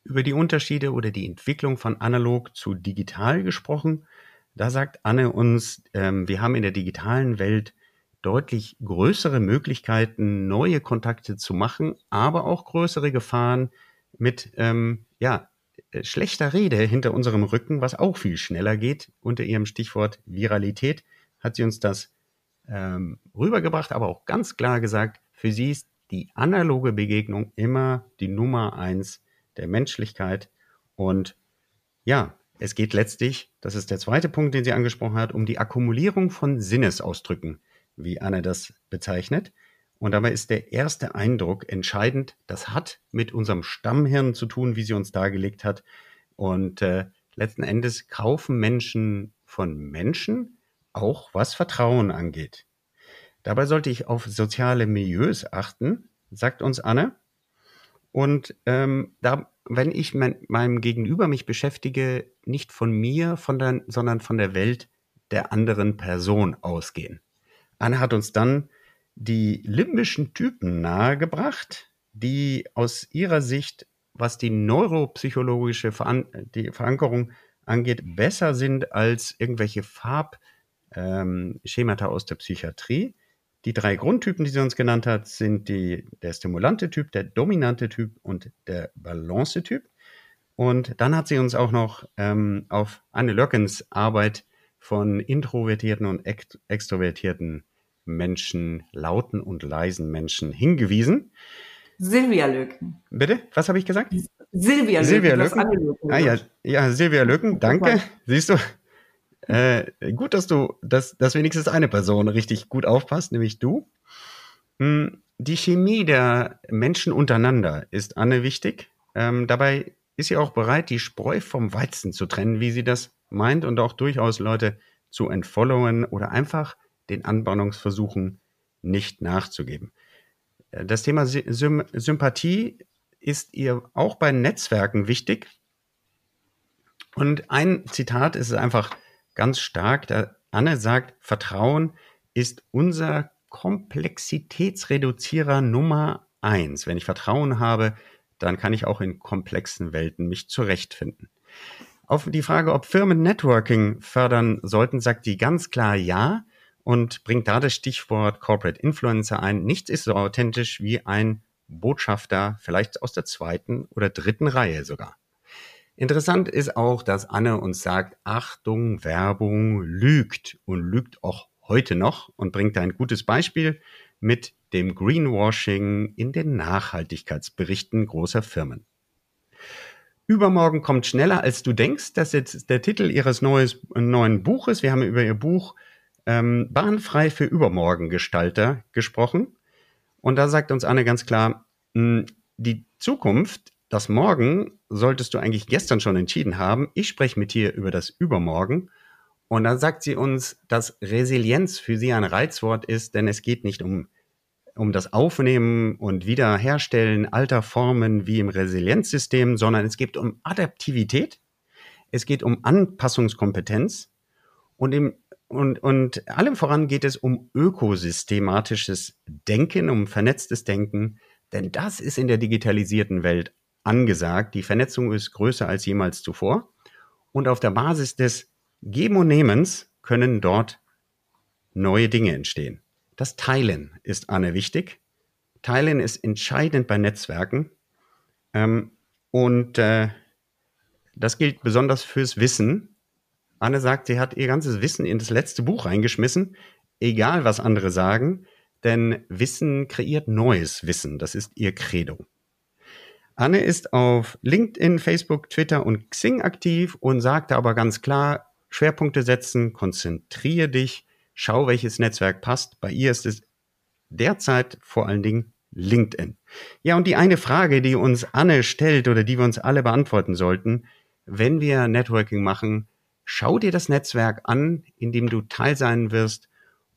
über die Unterschiede oder die Entwicklung von analog zu digital gesprochen. Da sagt Anne uns, ähm, wir haben in der digitalen Welt deutlich größere Möglichkeiten, neue Kontakte zu machen, aber auch größere Gefahren mit ähm, ja, äh, schlechter Rede hinter unserem Rücken, was auch viel schneller geht. Unter ihrem Stichwort Viralität hat sie uns das ähm, rübergebracht, aber auch ganz klar gesagt, für sie ist die analoge Begegnung immer die Nummer eins der Menschlichkeit. Und ja, es geht letztlich, das ist der zweite Punkt, den sie angesprochen hat, um die Akkumulierung von Sinnesausdrücken, wie Anne das bezeichnet. Und dabei ist der erste Eindruck entscheidend. Das hat mit unserem Stammhirn zu tun, wie sie uns dargelegt hat. Und äh, letzten Endes kaufen Menschen von Menschen, auch was Vertrauen angeht. Dabei sollte ich auf soziale Milieus achten, sagt uns Anne. Und ähm, da, wenn ich mein, meinem Gegenüber mich beschäftige, nicht von mir, von der, sondern von der Welt der anderen Person ausgehen. Anne hat uns dann die limbischen Typen nahegebracht, die aus ihrer Sicht, was die neuropsychologische Veran die Verankerung angeht, besser sind als irgendwelche Farb- ähm, Schemata aus der Psychiatrie. Die drei Grundtypen, die sie uns genannt hat, sind die, der stimulante Typ, der dominante Typ und der Balance-Typ. Und dann hat sie uns auch noch ähm, auf Anne Löckens Arbeit von introvertierten und ext extrovertierten Menschen, lauten und leisen Menschen hingewiesen. Silvia Löken. Bitte? Was habe ich gesagt? Silvia Löken. Silvia Löken. Ah, ja, ja, Silvia Löken, danke. Siehst du, äh, gut, dass du, dass, dass wenigstens eine Person richtig gut aufpasst, nämlich du. Hm, die Chemie der Menschen untereinander ist Anne wichtig. Ähm, dabei ist sie auch bereit, die Spreu vom Weizen zu trennen, wie sie das meint und auch durchaus Leute zu entfollowen oder einfach den Anbahnungsversuchen nicht nachzugeben. Äh, das Thema Sym Sympathie ist ihr auch bei Netzwerken wichtig. Und ein Zitat ist einfach, ganz stark. Da Anne sagt, Vertrauen ist unser Komplexitätsreduzierer Nummer eins. Wenn ich Vertrauen habe, dann kann ich auch in komplexen Welten mich zurechtfinden. Auf die Frage, ob Firmen Networking fördern sollten, sagt die ganz klar ja und bringt da das Stichwort Corporate Influencer ein. Nichts ist so authentisch wie ein Botschafter, vielleicht aus der zweiten oder dritten Reihe sogar. Interessant ist auch, dass Anne uns sagt, Achtung, Werbung lügt und lügt auch heute noch und bringt ein gutes Beispiel mit dem Greenwashing in den Nachhaltigkeitsberichten großer Firmen. Übermorgen kommt schneller, als du denkst. Das ist jetzt der Titel ihres neues, neuen Buches. Wir haben über ihr Buch ähm, Bahnfrei für Übermorgen Gestalter gesprochen. Und da sagt uns Anne ganz klar, mh, die Zukunft das Morgen solltest du eigentlich gestern schon entschieden haben. Ich spreche mit dir über das Übermorgen. Und dann sagt sie uns, dass Resilienz für sie ein Reizwort ist, denn es geht nicht um, um das Aufnehmen und Wiederherstellen alter Formen wie im Resilienzsystem, sondern es geht um Adaptivität, es geht um Anpassungskompetenz und im und, und allem voran geht es um ökosystematisches Denken, um vernetztes Denken, denn das ist in der digitalisierten Welt angesagt. Die Vernetzung ist größer als jemals zuvor. Und auf der Basis des Geben und Nehmens können dort neue Dinge entstehen. Das Teilen ist Anne wichtig. Teilen ist entscheidend bei Netzwerken. Ähm, und äh, das gilt besonders fürs Wissen. Anne sagt, sie hat ihr ganzes Wissen in das letzte Buch reingeschmissen, egal was andere sagen, denn Wissen kreiert neues Wissen. Das ist ihr Credo. Anne ist auf LinkedIn, Facebook, Twitter und Xing aktiv und sagte aber ganz klar, Schwerpunkte setzen, konzentriere dich, schau, welches Netzwerk passt. Bei ihr ist es derzeit vor allen Dingen LinkedIn. Ja, und die eine Frage, die uns Anne stellt oder die wir uns alle beantworten sollten, wenn wir Networking machen, schau dir das Netzwerk an, in dem du Teil sein wirst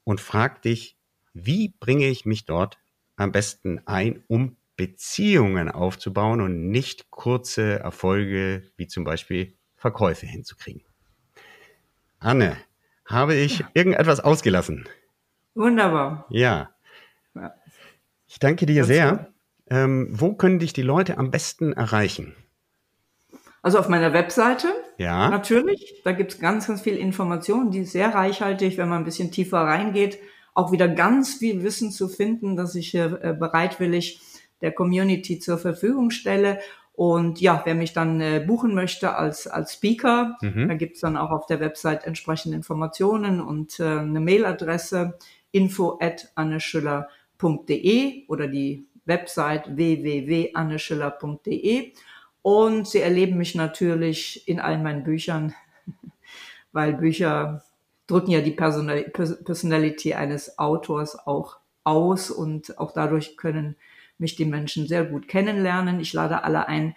und frag dich, wie bringe ich mich dort am besten ein, um Beziehungen aufzubauen und nicht kurze Erfolge wie zum Beispiel Verkäufe hinzukriegen. Anne, habe ich ja. irgendetwas ausgelassen? Wunderbar. Ja. Ich danke dir das sehr. Ähm, wo können dich die Leute am besten erreichen? Also auf meiner Webseite. Ja. Natürlich. Da gibt es ganz, ganz viel Informationen, die ist sehr reichhaltig, wenn man ein bisschen tiefer reingeht. Auch wieder ganz viel Wissen zu finden, dass ich hier äh, bereitwillig der Community zur Verfügung stelle. Und ja, wer mich dann äh, buchen möchte als, als Speaker, mhm. da gibt's dann auch auf der Website entsprechende Informationen und äh, eine Mailadresse info at anneschüller.de oder die Website www.anneschüller.de. Und Sie erleben mich natürlich in allen meinen Büchern, weil Bücher drücken ja die Personality eines Autors auch aus und auch dadurch können mich die Menschen sehr gut kennenlernen. Ich lade alle ein,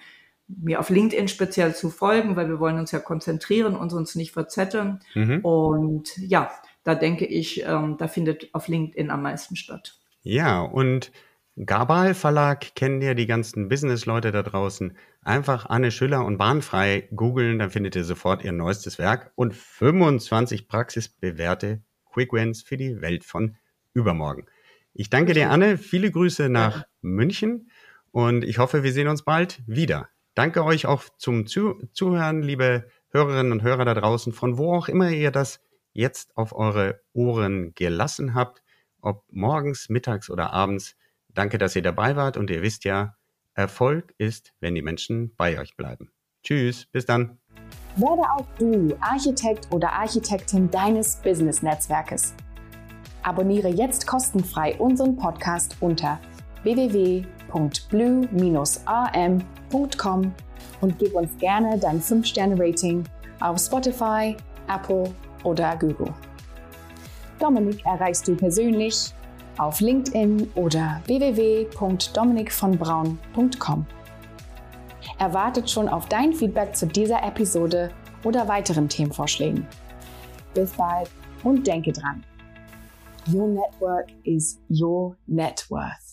mir auf LinkedIn speziell zu folgen, weil wir wollen uns ja konzentrieren und uns nicht verzetteln. Mhm. Und ja, da denke ich, ähm, da findet auf LinkedIn am meisten statt. Ja, und Gabal Verlag kennen ja die ganzen Business-Leute da draußen. Einfach Anne Schüller und Bahnfrei googeln, dann findet ihr sofort ihr neuestes Werk und 25 praxisbewährte Quick Wins für die Welt von übermorgen. Ich danke dir, Anne. Viele Grüße nach. München und ich hoffe, wir sehen uns bald wieder. Danke euch auch zum Zuhören, liebe Hörerinnen und Hörer da draußen, von wo auch immer ihr das jetzt auf eure Ohren gelassen habt, ob morgens, mittags oder abends. Danke, dass ihr dabei wart und ihr wisst ja, Erfolg ist, wenn die Menschen bei euch bleiben. Tschüss, bis dann. Werde auch du Architekt oder Architektin deines Business-Netzwerkes. Abonniere jetzt kostenfrei unseren Podcast unter www.blue-am.com und gib uns gerne dein 5-Sterne-Rating auf Spotify, Apple oder Google. Dominik erreichst du persönlich auf LinkedIn oder www.dominikvonbraun.com. Er wartet schon auf dein Feedback zu dieser Episode oder weiteren Themenvorschlägen. Bis bald und denke dran. Your network is your net worth.